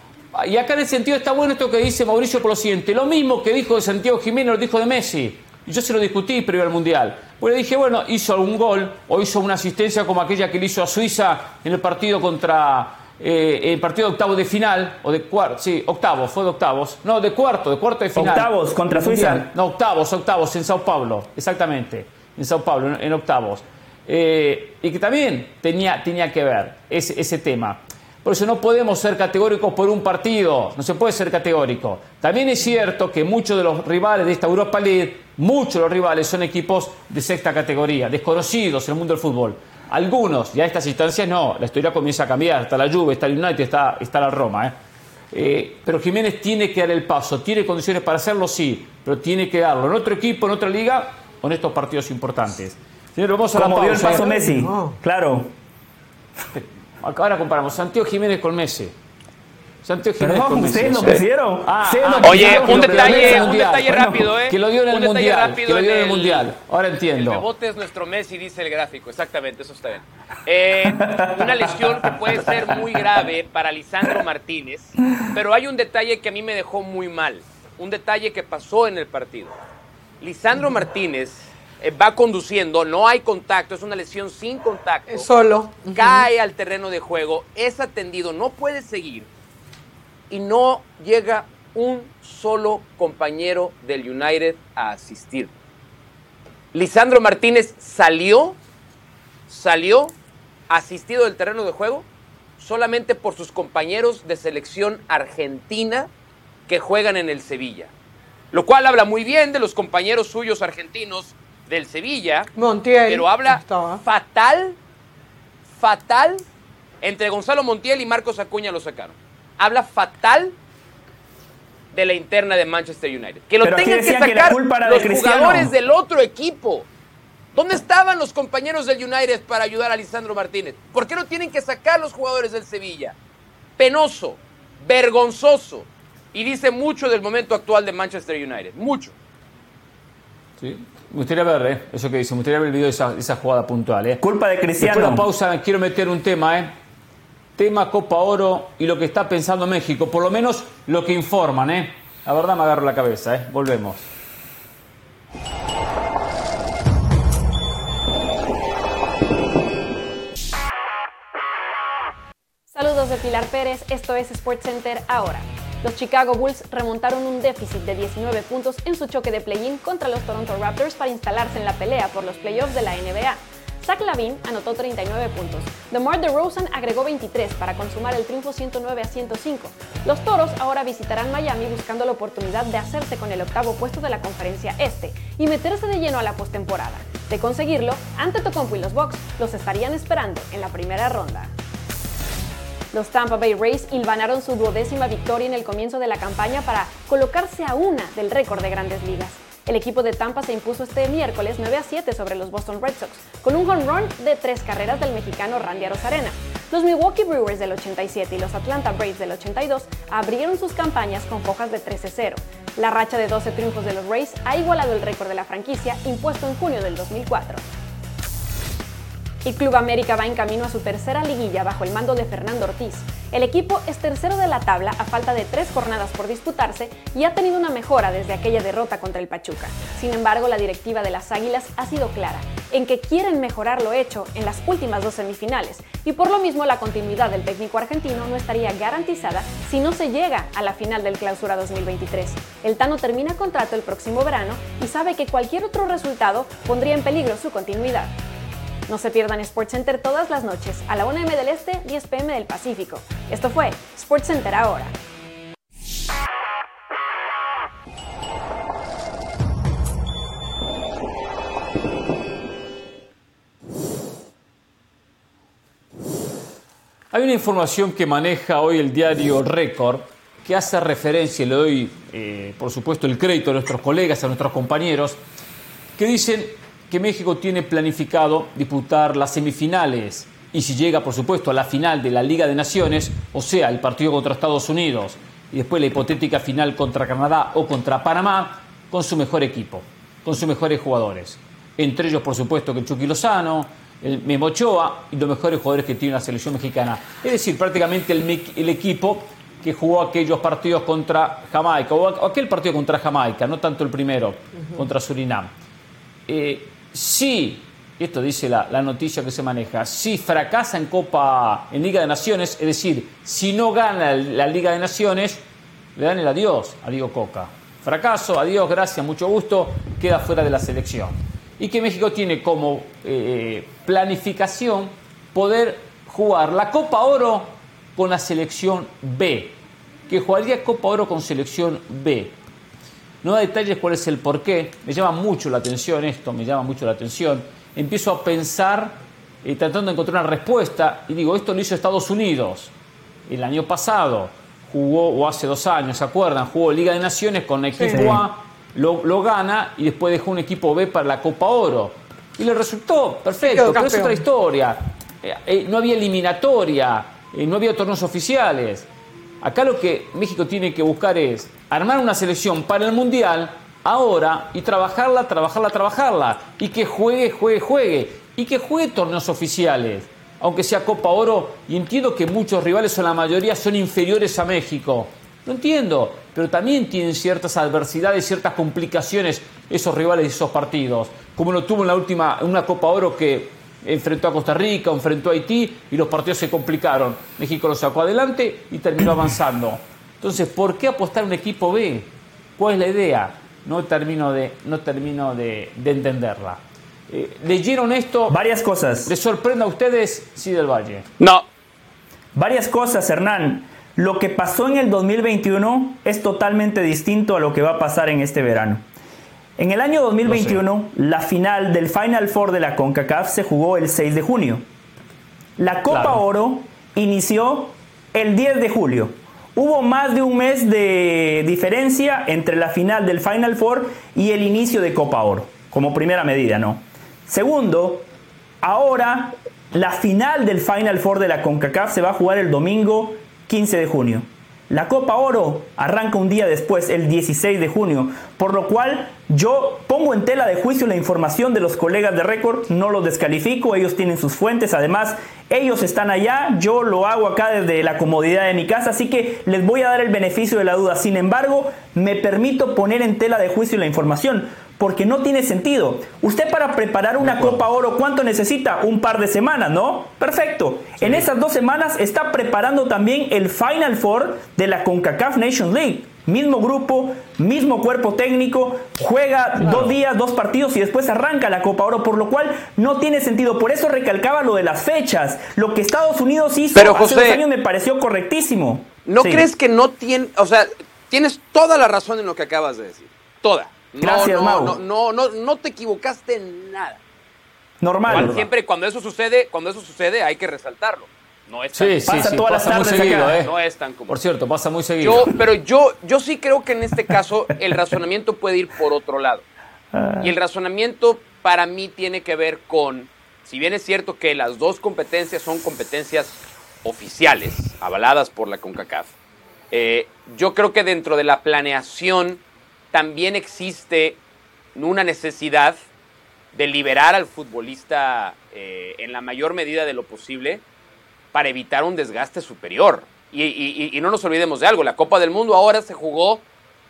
Y acá en el sentido está bueno esto que dice Mauricio por lo siguiente. Lo mismo que dijo de Santiago Jiménez lo dijo de Messi. Y yo se lo discutí previo al Mundial. Pues le dije, bueno, hizo algún gol o hizo una asistencia como aquella que le hizo a Suiza en el partido contra eh, el partido de octavo de final, o de cuarto, sí, octavos, fue de octavos, no, de cuarto, de cuarto de final. Octavos contra Suiza. No, octavos, octavos, en Sao Paulo, exactamente, en Sao Paulo, en, octavos. Eh, y que también tenía, tenía que ver ese, ese tema. Por eso no podemos ser categóricos por un partido, no se puede ser categórico. También es cierto que muchos de los rivales de esta Europa League, muchos de los rivales son equipos de sexta categoría, desconocidos en el mundo del fútbol. Algunos, ya a estas instancias no, la historia comienza a cambiar, está la Juve, está el United, está, está la Roma. ¿eh? Eh, pero Jiménez tiene que dar el paso, tiene condiciones para hacerlo, sí, pero tiene que darlo en otro equipo, en otra liga o en estos partidos importantes. Señor, vamos a Como dio el paso. Messi, claro. Ahora comparamos Santiago Jiménez con Messi. Santiago Jiménez con Messi. ¿Ustedes lo pusieron? Ah, ah, oye, un detalle, un detalle rápido, ¿eh? Que lo dio en el Mundial. Que lo dio en el, Mundial. Ahora entiendo. El rebote es nuestro Messi, dice el gráfico. Exactamente, eso está bien. Eh, una lesión que puede ser muy grave para Lisandro Martínez, pero hay un detalle que a mí me dejó muy mal. Un detalle que pasó en el partido. Lisandro Martínez va conduciendo, no hay contacto, es una lesión sin contacto. Es solo. Cae al terreno de juego, es atendido, no puede seguir y no llega un solo compañero del United a asistir. Lisandro Martínez salió, salió asistido del terreno de juego solamente por sus compañeros de selección argentina que juegan en el Sevilla. Lo cual habla muy bien de los compañeros suyos argentinos del Sevilla. Montiel. Pero habla fatal, fatal. Entre Gonzalo Montiel y Marcos Acuña lo sacaron habla fatal de la interna de Manchester United. Que lo tengan que sacar los jugadores del otro equipo. ¿Dónde estaban los compañeros del United para ayudar a Lisandro Martínez? ¿Por qué no tienen que sacar los jugadores del Sevilla? Penoso, vergonzoso. Y dice mucho del momento actual de Manchester United. Mucho. Sí. Me gustaría ver, ¿eh? eso que dice, me gustaría ver el video de esa, jugada puntual. ¿eh? Culpa de Cristiano. Después de la pausa quiero meter un tema, ¿eh? tema Copa Oro y lo que está pensando México, por lo menos lo que informan, ¿eh? La verdad me agarro la cabeza, ¿eh? Volvemos. Saludos de Pilar Pérez, esto es SportsCenter ahora. Los Chicago Bulls remontaron un déficit de 19 puntos en su choque de play-in contra los Toronto Raptors para instalarse en la pelea por los playoffs de la NBA. Zach Lavin anotó 39 puntos. DeMar DeRozan agregó 23 para consumar el triunfo 109 a 105. Los Toros ahora visitarán Miami buscando la oportunidad de hacerse con el octavo puesto de la conferencia este y meterse de lleno a la postemporada. De conseguirlo, ante Tocompo y los Bucks los estarían esperando en la primera ronda. Los Tampa Bay Rays hilvanaron su duodécima victoria en el comienzo de la campaña para colocarse a una del récord de grandes ligas. El equipo de Tampa se impuso este miércoles 9 a 7 sobre los Boston Red Sox, con un home run de tres carreras del mexicano Randy Arozarena. Los Milwaukee Brewers del 87 y los Atlanta Braves del 82 abrieron sus campañas con fojas de 13-0. La racha de 12 triunfos de los Rays ha igualado el récord de la franquicia impuesto en junio del 2004. El Club América va en camino a su tercera liguilla bajo el mando de Fernando Ortiz. El equipo es tercero de la tabla a falta de tres jornadas por disputarse y ha tenido una mejora desde aquella derrota contra el Pachuca. Sin embargo, la directiva de las Águilas ha sido clara en que quieren mejorar lo hecho en las últimas dos semifinales y por lo mismo la continuidad del técnico argentino no estaría garantizada si no se llega a la final del Clausura 2023. El Tano termina contrato el próximo verano y sabe que cualquier otro resultado pondría en peligro su continuidad. No se pierdan SportsCenter todas las noches a la 1 m del Este, 10 pm del Pacífico. Esto fue SportsCenter ahora. Hay una información que maneja hoy el diario Record que hace referencia, y le doy eh, por supuesto el crédito a nuestros colegas, a nuestros compañeros, que dicen que México tiene planificado disputar las semifinales y si llega, por supuesto, a la final de la Liga de Naciones, o sea, el partido contra Estados Unidos y después la hipotética final contra Canadá o contra Panamá, con su mejor equipo, con sus mejores jugadores. Entre ellos, por supuesto, que Chucky Lozano, el Memo Ochoa y los mejores jugadores que tiene la selección mexicana. Es decir, prácticamente el, equipo que jugó aquellos partidos contra Jamaica, o aquel partido contra Jamaica, no tanto el primero, contra Surinam. Eh, sí, esto dice la, noticia que se maneja, si fracasa en Copa, en Liga de Naciones, es decir, si no gana la Liga de Naciones, le dan el adiós a Diego Coca. Fracaso, adiós, gracias, mucho gusto, queda fuera de la selección. Y que México tiene como eh, planificación poder jugar la Copa Oro con la selección B, que jugaría Copa Oro con selección B. No da detalles cuál es el porqué, me llama mucho la atención esto, me llama mucho la atención empiezo a pensar, eh, tratando de encontrar una respuesta, y digo, esto lo hizo Estados Unidos el año pasado, jugó, o hace dos años, ¿se acuerdan? Jugó Liga de Naciones con el equipo A, lo, gana y después dejó un equipo B para la Copa Oro. Y le resultó perfecto, pero es otra historia. Eh, eh, no había eliminatoria, no había torneos oficiales. Acá lo que México tiene que buscar es armar una selección para el Mundial ahora y trabajarla, trabajarla, trabajarla. Y que juegue, juegue, juegue. Y que juegue torneos oficiales. Aunque sea Copa Oro, y entiendo que muchos rivales o la mayoría son inferiores a México. No entiendo, pero también tienen ciertas adversidades, ciertas complicaciones esos rivales y esos partidos. Como lo tuvo en la última, una Copa Oro que enfrentó a Costa Rica, enfrentó a Haití y los partidos se complicaron. México lo sacó adelante y terminó avanzando. Entonces, ¿por qué apostar a un equipo B? ¿Cuál es la idea? no termino de, no termino de, entenderla. Eh, ¿Leyeron esto? Varias cosas. ¿Les sorprende a ustedes, sí del Valle? No. Varias cosas, Hernán. Lo que pasó en el 2021 es totalmente distinto a lo que va a pasar en este verano. En el año 2021, la final del Final Four de la CONCACAF se jugó el 6 de junio. La Copa Oro inició el 10 de julio. Hubo más de un mes de diferencia entre la final del Final Four y el inicio de Copa Oro, como primera medida, ¿no? Segundo, ahora la final del Final Four de la CONCACAF se va a jugar el domingo 15 de junio. La Copa Oro arranca un día después, el 16 de junio, por lo cual yo pongo en tela de juicio la información de los colegas de récord, no los descalifico, ellos tienen sus fuentes, además ellos están allá, yo lo hago acá desde la comodidad de mi casa, así que les voy a dar el beneficio de la duda. Sin embargo, me permito poner en tela de juicio la información porque no tiene sentido. Usted para preparar una Copa Oro, ¿cuánto necesita? Un par de semanas, ¿no? Perfecto. En esas dos semanas está preparando también el Final Four de la CONCACAF Nation League. Mismo grupo, mismo cuerpo técnico, juega dos días, dos partidos y después arranca la Copa Oro, por lo cual no tiene sentido. Por eso recalcaba lo de las fechas. Lo que Estados Unidos hizo Pero, hace dos años me pareció correctísimo. ¿No crees que no tiene, o sea, tienes toda la razón en lo que acabas de decir? Toda. Gracias, no, no, No, no, no, te equivocaste en nada. Normal. siempre cuando eso sucede, cuando eso sucede hay que resaltarlo. No es tan, sí, sí, sí, pasa muy seguido, ¿eh? No es tan común. Por cierto, pasa muy seguido. Yo, pero yo, yo sí creo que en este caso el razonamiento puede ir por otro lado. Y el razonamiento para mí tiene que ver con, si bien es cierto que las dos competencias son competencias oficiales, avaladas por la CONCACAF, eh, yo creo que dentro de la planeación también existe una necesidad de liberar al futbolista eh, en la mayor medida de lo posible para evitar un desgaste superior. Y, no nos olvidemos de algo, la Copa del Mundo ahora se jugó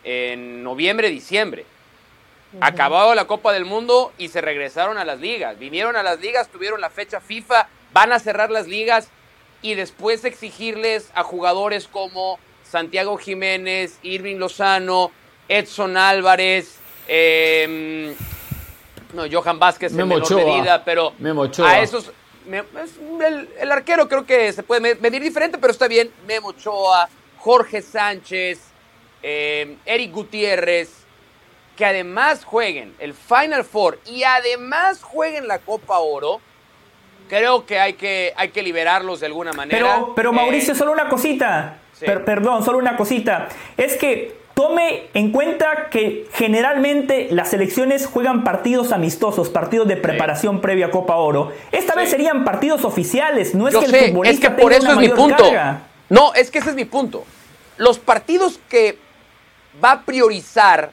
en noviembre, diciembre. Acabado la Copa del Mundo y se regresaron a las ligas. Vinieron a las ligas, tuvieron la fecha FIFA, van a cerrar las ligas y después exigirles a jugadores como Santiago Jiménez, Irving Lozano, Edson Álvarez, em, no, Johan Vázquez en menor medida, pero a esos el, arquero creo que se puede medir diferente, pero está bien. Memo Ochoa, Jorge Sánchez, em, Eric Gutiérrez, que además jueguen el Final Four y además jueguen la Copa Oro, creo que hay que, hay que liberarlos de alguna manera. Pero, pero Mauricio, eh, solo una cosita. perdón, solo una cosita. Es que Tome en cuenta que generalmente las selecciones juegan partidos amistosos, partidos de preparación previa a Copa Oro. Esta vez serían partidos oficiales, no es que el futbolista es que por eso es mi punto. No, es que ese es mi punto. Los partidos que va a priorizar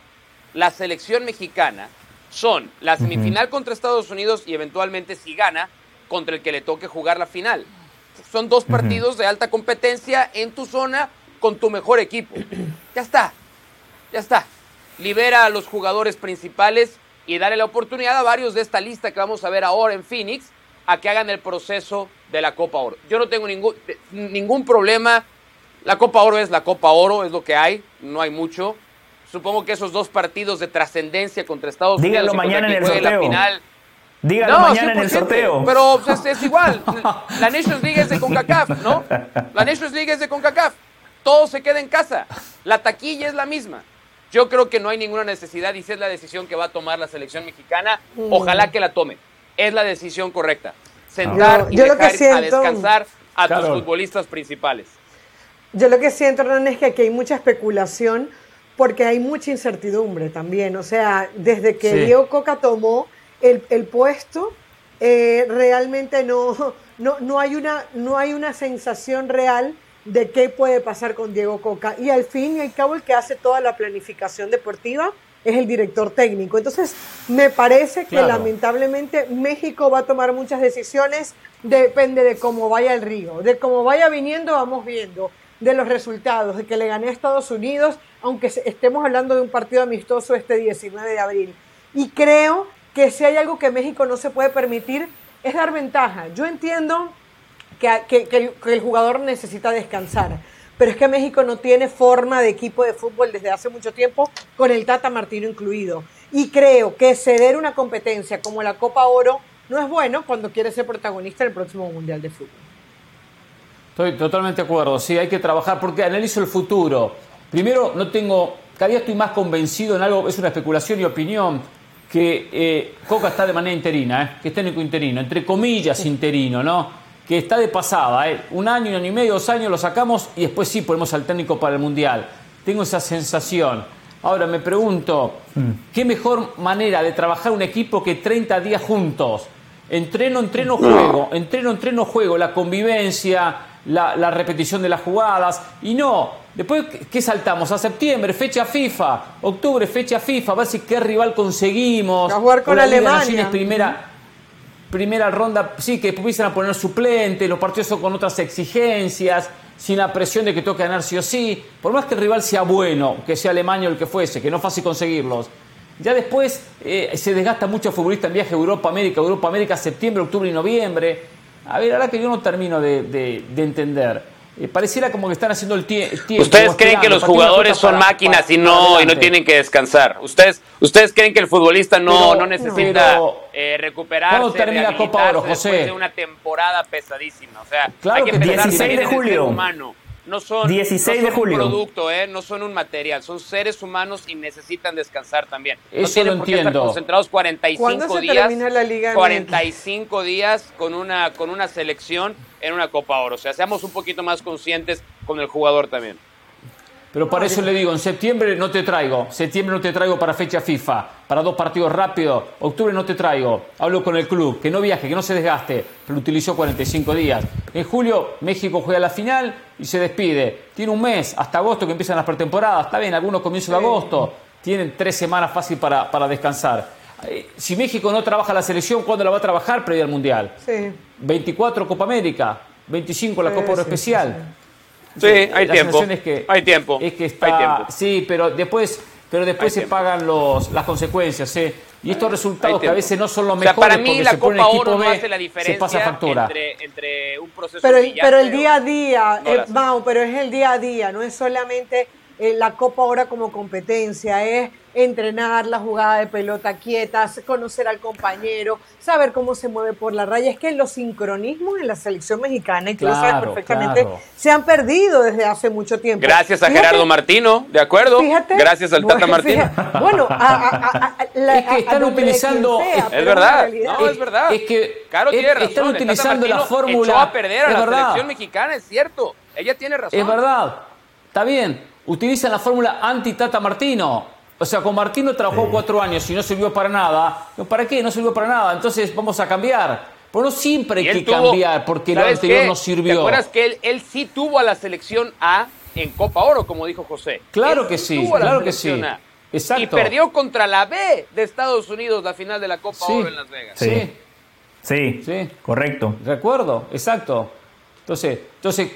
la selección mexicana son la semifinal contra Estados Unidos y eventualmente si gana contra el que le toque jugar la final. Son dos partidos de alta competencia en tu zona con tu mejor equipo. Ya está ya está. Libera a los jugadores principales y dale la oportunidad a varios de esta lista que vamos a ver ahora en Phoenix a que hagan el proceso de la Copa Oro. Yo no tengo ningún, ningún problema. La Copa Oro es la Copa Oro, es lo que hay, no hay mucho. Supongo que esos dos partidos de trascendencia contra Estados Unidos y mañana en el sorteo. La final, Dígalo mañana en el sorteo. Pero es, igual. La Nations League es de CONCACAF, ¿no? La Nations League es de CONCACAF. Todo se queda en casa. La taquilla es la misma. Yo creo que no hay ninguna necesidad y si es la decisión que va a tomar la selección mexicana, mm. ojalá que la tome. Es la decisión correcta. Sentar y dejar a descansar a tus futbolistas principales. Yo lo que siento, Hernán, es que aquí hay mucha especulación porque hay mucha incertidumbre también. O sea, desde que Diego Coca tomó el, puesto, eh, realmente no, no, no, hay una, no hay una sensación real de qué puede pasar con Diego Coca. Y al fin y al cabo el que hace toda la planificación deportiva es el director técnico. Entonces, me parece que lamentablemente México va a tomar muchas decisiones, depende de cómo vaya el río, de cómo vaya viniendo, vamos viendo, de los resultados, de que le gané a Estados Unidos, aunque estemos hablando de un partido amistoso este 19 de abril. Y creo que si hay algo que México no se puede permitir, es dar ventaja. Yo entiendo que, el, jugador necesita descansar. Pero es que México no tiene forma de equipo de fútbol desde hace mucho tiempo, con el Tata Martino incluido. Y creo que ceder una competencia como la Copa Oro no es bueno cuando quiere ser protagonista del próximo Mundial de Fútbol. Estoy totalmente de acuerdo, sí, hay que trabajar porque analizo el futuro. Primero, no tengo, cada día estoy más convencido en algo, es una especulación y opinión, que eh, Coca está de manera interina, eh, que es técnico interino, entre comillas interino, ¿no? Que está de pasada. ¿eh? Un año, un año y medio, dos años lo sacamos y después sí ponemos al técnico para el Mundial. Tengo esa sensación. Ahora me pregunto, mm. ¿qué mejor manera de trabajar un equipo que 30 días juntos? Entreno, entreno, juego, entreno, entreno, juego, la convivencia, la, repetición de las jugadas. Y no, después, ¿qué saltamos? A septiembre, fecha FIFA, octubre, fecha FIFA, a ver si qué rival conseguimos. A jugar con Alemania. Primera, primera ronda, sí, que empiezan a poner suplente, los partidos son con otras exigencias, sin la presión de que toque ganar sí o sí, por más que el rival sea bueno, que sea Alemania o el que fuese, que no es fácil conseguirlos. Ya después eh, se desgasta mucho futbolista en viaje a Europa, América, Europa, América, septiembre, octubre y noviembre. A ver, ahora que yo no termino de entender. Eh, pareciera como que están haciendo el, tiempo. ¿Ustedes creen que los jugadores son máquinas y no, y no tienen que descansar? ¿Ustedes, ¿Ustedes creen que el futbolista no, no necesita eh, recuperarse, ¿Cuándo termina Copa Oro, José? después de una temporada pesadísima? O sea, claro hay que, 16 de julio. humano no son, 16 de julio. un producto, ¿eh? no son un material, son seres humanos y necesitan descansar también. Eso no tienen por qué estar concentrados 45 se días. la Liga 45 días con una, con una selección en una Copa Oro. O sea, seamos un poquito más conscientes con el jugador también. Pero para eso le digo, en septiembre no te traigo, septiembre no te traigo para fecha FIFA, para dos partidos rápidos, octubre no te traigo, hablo con el club, que no viaje, que no se desgaste, pero utilizó 45 días. En julio México juega la final y se despide. Tiene un mes, hasta agosto que empiezan las pretemporadas, está bien, algunos comienzos de agosto, tienen tres semanas fácil para, para descansar. Eh, si México no trabaja la selección, ¿cuándo la va a trabajar previa al Mundial? Sí. 24 Copa América, 25 la Copa Oro Especial. Sí, hay tiempo. hay tiempo. Es que está, Sí, pero después, pero después se pagan los, las consecuencias. ¿eh? Y estos resultados que a veces no son los mejores. para mí la Copa Oro no hace la diferencia Entre, entre, un proceso pero, pero el día a día, eh, pero es el día a día, no es solamente eh, la Copa Oro como competencia, es entrenar la jugada de pelota quieta, conocer al compañero, saber cómo se mueve por la raya. Es que los sincronismos en la selección mexicana, y tú lo sabes perfectamente, se han perdido desde hace mucho tiempo. Gracias a Gerardo Martino, ¿de acuerdo? Fíjate, Gracias al Tata Martino. bueno, es que están utilizando. es verdad, no, es, verdad. Es que claro, están utilizando la fórmula. Echó a perder a la selección mexicana, es cierto. Ella tiene razón. Es verdad. Está bien, utilizan la fórmula anti-Tata Martino. O sea, con Martino trabajó cuatro años y no sirvió para nada. ¿Para qué? No sirvió para nada. Entonces vamos a cambiar. Pero no siempre hay que cambiar porque lo anterior no sirvió. ¿Te acuerdas que él, él sí tuvo a la selección A en Copa Oro, como dijo José? Claro que sí, claro que sí. Exacto. Y perdió contra la B de Estados Unidos la final de la Copa Oro en Las Vegas. Sí. sí. Sí, correcto. Recuerdo, exacto. Entonces, entonces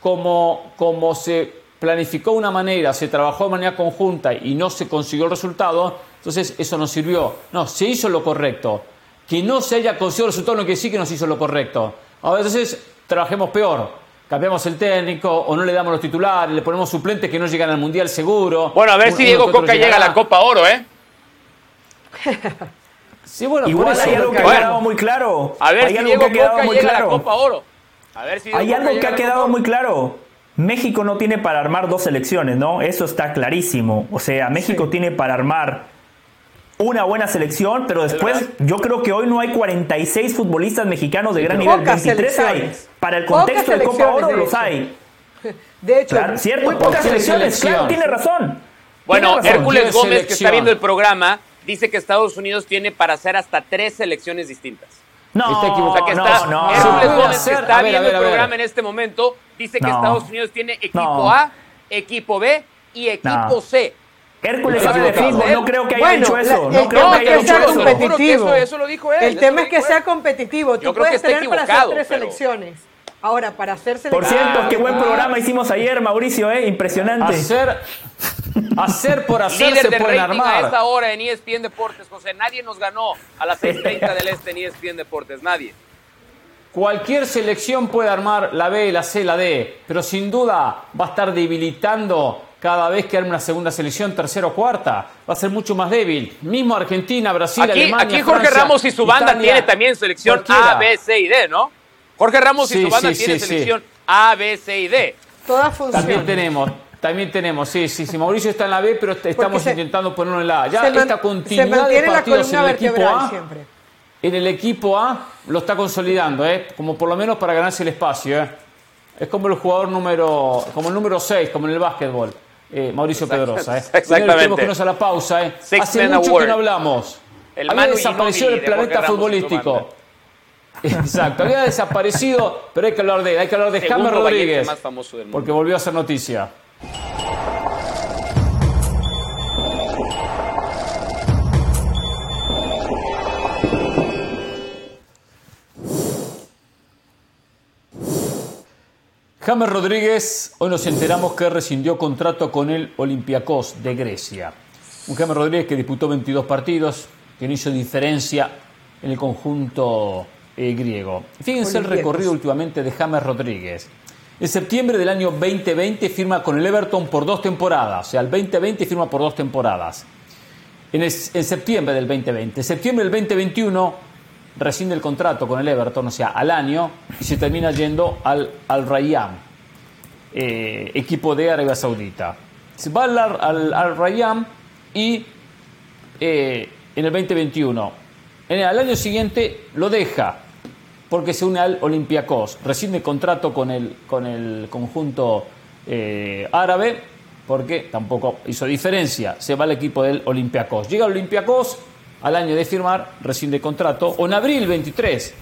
como, como se planificó una manera, se trabajó de manera conjunta y no se consiguió el resultado, entonces eso no sirvió. No, se hizo lo correcto. Que no se haya conseguido el resultado no quiere decir que no se hizo lo correcto. A veces trabajemos peor cambiamos el técnico o no le damos los titulares, le ponemos suplentes que no llegan al Mundial seguro. Bueno, a ver si Diego Coca llega a la Copa Oro, ¿eh? sí, bueno, Igual hay algo que ha quedado muy claro. A ver si Diego Coca llega a la Copa Oro. A ver si hay algo que ha quedado muy claro. México no tiene para armar dos selecciones, ¿no? Eso está clarísimo. O sea, México tiene para armar una buena selección, pero después yo creo que hoy no hay 46 futbolistas mexicanos de gran nivel. 23 hay. Para el contexto de Copa Oro los hay. De hecho, cierto, muy pocas selecciones. Claro, tiene razón. Bueno, Hércules Gómez, que está viendo el programa, dice que Estados Unidos tiene para hacer hasta tres selecciones distintas. No, está que está, no, no. Hércules Gómez, que está viendo el programa en este momento, dice que Estados Unidos tiene equipo A, equipo B y equipo C. Hércules sabe de fútbol, no creo que haya hecho eso. No creo que haya hecho eso. Competitivo. Eso, lo dijo él. El tema es que sea competitivo. Tú puedes tener para hacer tres selecciones. Ahora, para hacer Por cierto, qué buen programa hicimos ayer, Mauricio, ¿eh? Impresionante. Hacer, hacer por hacer Líder se de pueden armar. a esta hora en ESPN Deportes, José. Nadie nos ganó a las 6.30 del Este en ESPN Deportes. Nadie. Cualquier selección puede armar la B, la C, la D, pero sin duda va a estar debilitando cada vez que arme una segunda selección, tercera o cuarta, va a ser mucho más débil. Mismo Argentina, Brasil, Alemania. Aquí Jorge Ramos y su banda tiene también selección A, B, C y D, ¿no? Jorge Ramos y su banda tiene selección A, B, C y D. Todas funcionan. También tenemos. También tenemos, sí, sí, sí. Mauricio está en la B, pero estamos intentando ponerlo en la A. Ya esta continuidad de partidos en el equipo A, siempre. en el equipo A lo está consolidando, ¿eh? como por lo menos para ganarse el espacio. ¿eh? Es como el jugador número, como el número 6, como en el básquetbol eh, Mauricio Pedrosa. Eh. Exactamente. Tenemos que irnos a la pausa. Eh. Hace mucho que no hablamos. El había desaparecido el planeta futbolístico. Exacto, había desaparecido, pero hay que hablar de él. Hay que hablar de James Rodríguez. Porque volvió a ser noticia. James Rodríguez, hoy nos enteramos que rescindió contrato con el Olympiacos de Grecia. Un James Rodríguez que disputó 22 partidos, que no hizo diferencia en el conjunto eh, griego. Fíjense el recorrido últimamente de James Rodríguez. En septiembre del año 2020 firma con el Everton por dos temporadas, o sea, el 2020 firma por dos temporadas. En, en septiembre del 2020. En septiembre del 2021 rescinde el contrato con el Everton, o sea, al año, y se termina yendo al, al Rayyan, eh, equipo de Arabia Saudita. Se va al, al, Rayyan y eh, en el 2021, en el, al año siguiente lo deja porque se une al Olympiacos, rescinde contrato con el, con el conjunto eh, árabe porque tampoco hizo diferencia, se va al equipo del Olympiacos. Llega al Olympiacos al año de firmar, rescinde contrato, o en abril 23,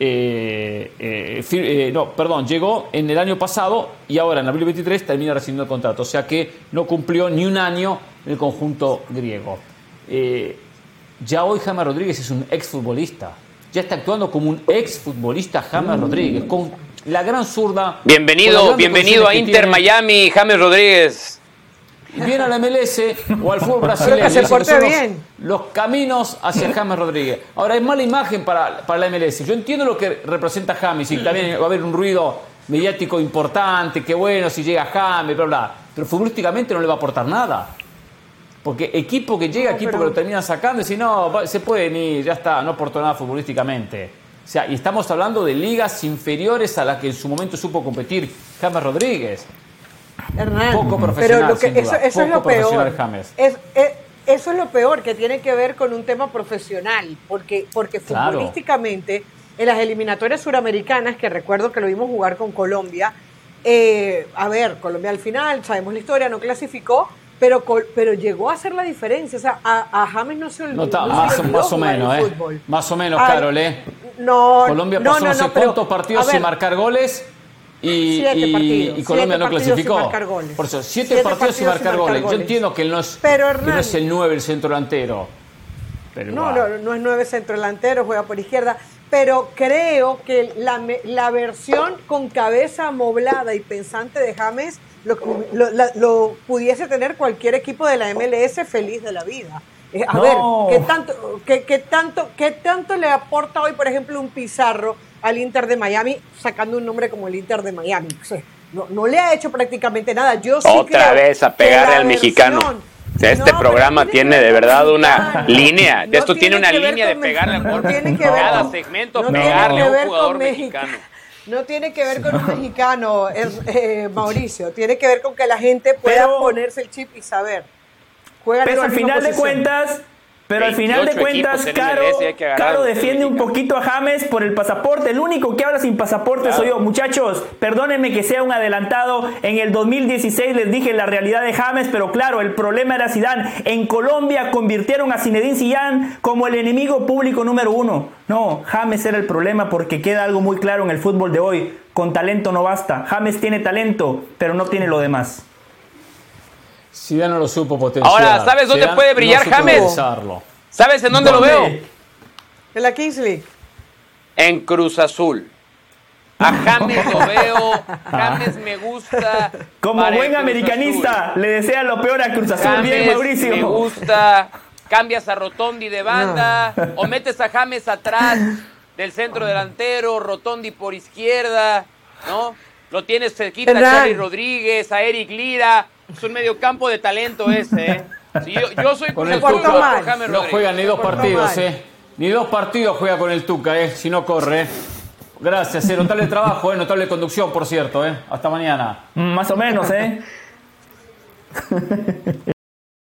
eh, eh, eh, no, perdón, llegó en el año pasado y ahora en abril 23 termina rescindiendo el contrato, o sea que no cumplió ni un año en el conjunto griego. ya hoy James Rodríguez es un exfutbolista, ya está actuando como un exfutbolista James Rodríguez, con la gran zurda. Bienvenido, bienvenido a Inter Miami, James Rodríguez viene al MLS o al fútbol brasileño. se porte bien. Los, caminos hacia James Rodríguez. Ahora, es mala imagen para, para la MLS. Yo entiendo lo que representa James y también va a haber un ruido mediático importante, qué bueno si llega James, bla, bla. Pero futbolísticamente no le va a aportar nada. Porque equipo que llega, equipo que lo termina sacando, y si no, se puede ni, ya está, no aportó nada futbolísticamente. O sea, y estamos hablando de ligas inferiores a las que en su momento supo competir James Rodríguez. Hernán, poco profesional, pero eso, es lo peor. eso es lo peor, que tiene que ver con un tema profesional, porque, porque futbolísticamente en las eliminatorias suramericanas, que recuerdo que lo vimos jugar con Colombia, eh, a ver, Colombia al final, sabemos la historia, no clasificó, pero, pero llegó a hacer la diferencia. O sea, a, James no se olvidó. No, más, más o menos, ¿eh? Más o menos, Carol, ¿eh? No, Colombia pasó no, no, sé cuántos partidos sin marcar goles. Y, y, Colombia no clasificó. Por eso, siete, partidos, sin marcar, goles. Yo entiendo que él no es, no es el 9, el centro delantero. no, no, no es 9 centro delantero, juega por izquierda pero creo que la, la, versión con cabeza moblada y pensante de James lo, lo, pudiese tener cualquier equipo de la MLS feliz de la vida. Eh, a ver, ¿qué tanto, qué, qué, tanto, ¿qué tanto le aporta hoy, por ejemplo, un Pizarro al Inter de Miami, sacando un nombre como el Inter de Miami? no, no le ha hecho prácticamente nada. Yo sí Otra vez a pegarle al mexicano este programa tiene, de verdad una línea. esto tiene una línea de pegarle al golpe. Cada segmento pegarle a un jugador mexicano. No tiene que ver con un mexicano, eh, Mauricio. Tiene que ver con que la gente pueda ponerse el chip y saber. Pero al final de cuentas, pero al final de cuentas, Caro, defiende un poquito a James por el pasaporte. El único que habla sin pasaporte soy yo. Muchachos, perdónenme que sea un adelantado. En el 2016 les dije la realidad de James, pero claro, el problema era Zidane. En Colombia convirtieron a Zinedine Zidane como el enemigo público número uno. No, James era el problema porque queda algo muy claro en el fútbol de hoy. Con talento no basta. James tiene talento, pero no tiene lo demás. Ya no lo supo potenciar. Ahora, ¿sabes dónde puede brillar James? ¿Sabes en dónde, lo veo? En la Kings League. En Cruz Azul. A James lo veo, James me gusta. Como buen americanista, le desea lo peor a Cruz Azul. Bien, Mauricio. Me gusta. Cambias a Rotondi de banda, o metes a James atrás del centro delantero, Rotondi por izquierda, ¿no? Lo tienes cerquita a Charlie Rodríguez, a Eric Lira. Es un mediocampo de talento ese, ¿eh? yo, soy con el Tuca. No juega ni dos partidos, ¿eh? Ni dos partidos juega con el Tuca, ¿eh? Si no corre. ¿eh? Gracias, ¿eh? notable trabajo, ¿eh? notable conducción, por cierto. ¿eh? Hasta mañana. Más o menos, ¿eh?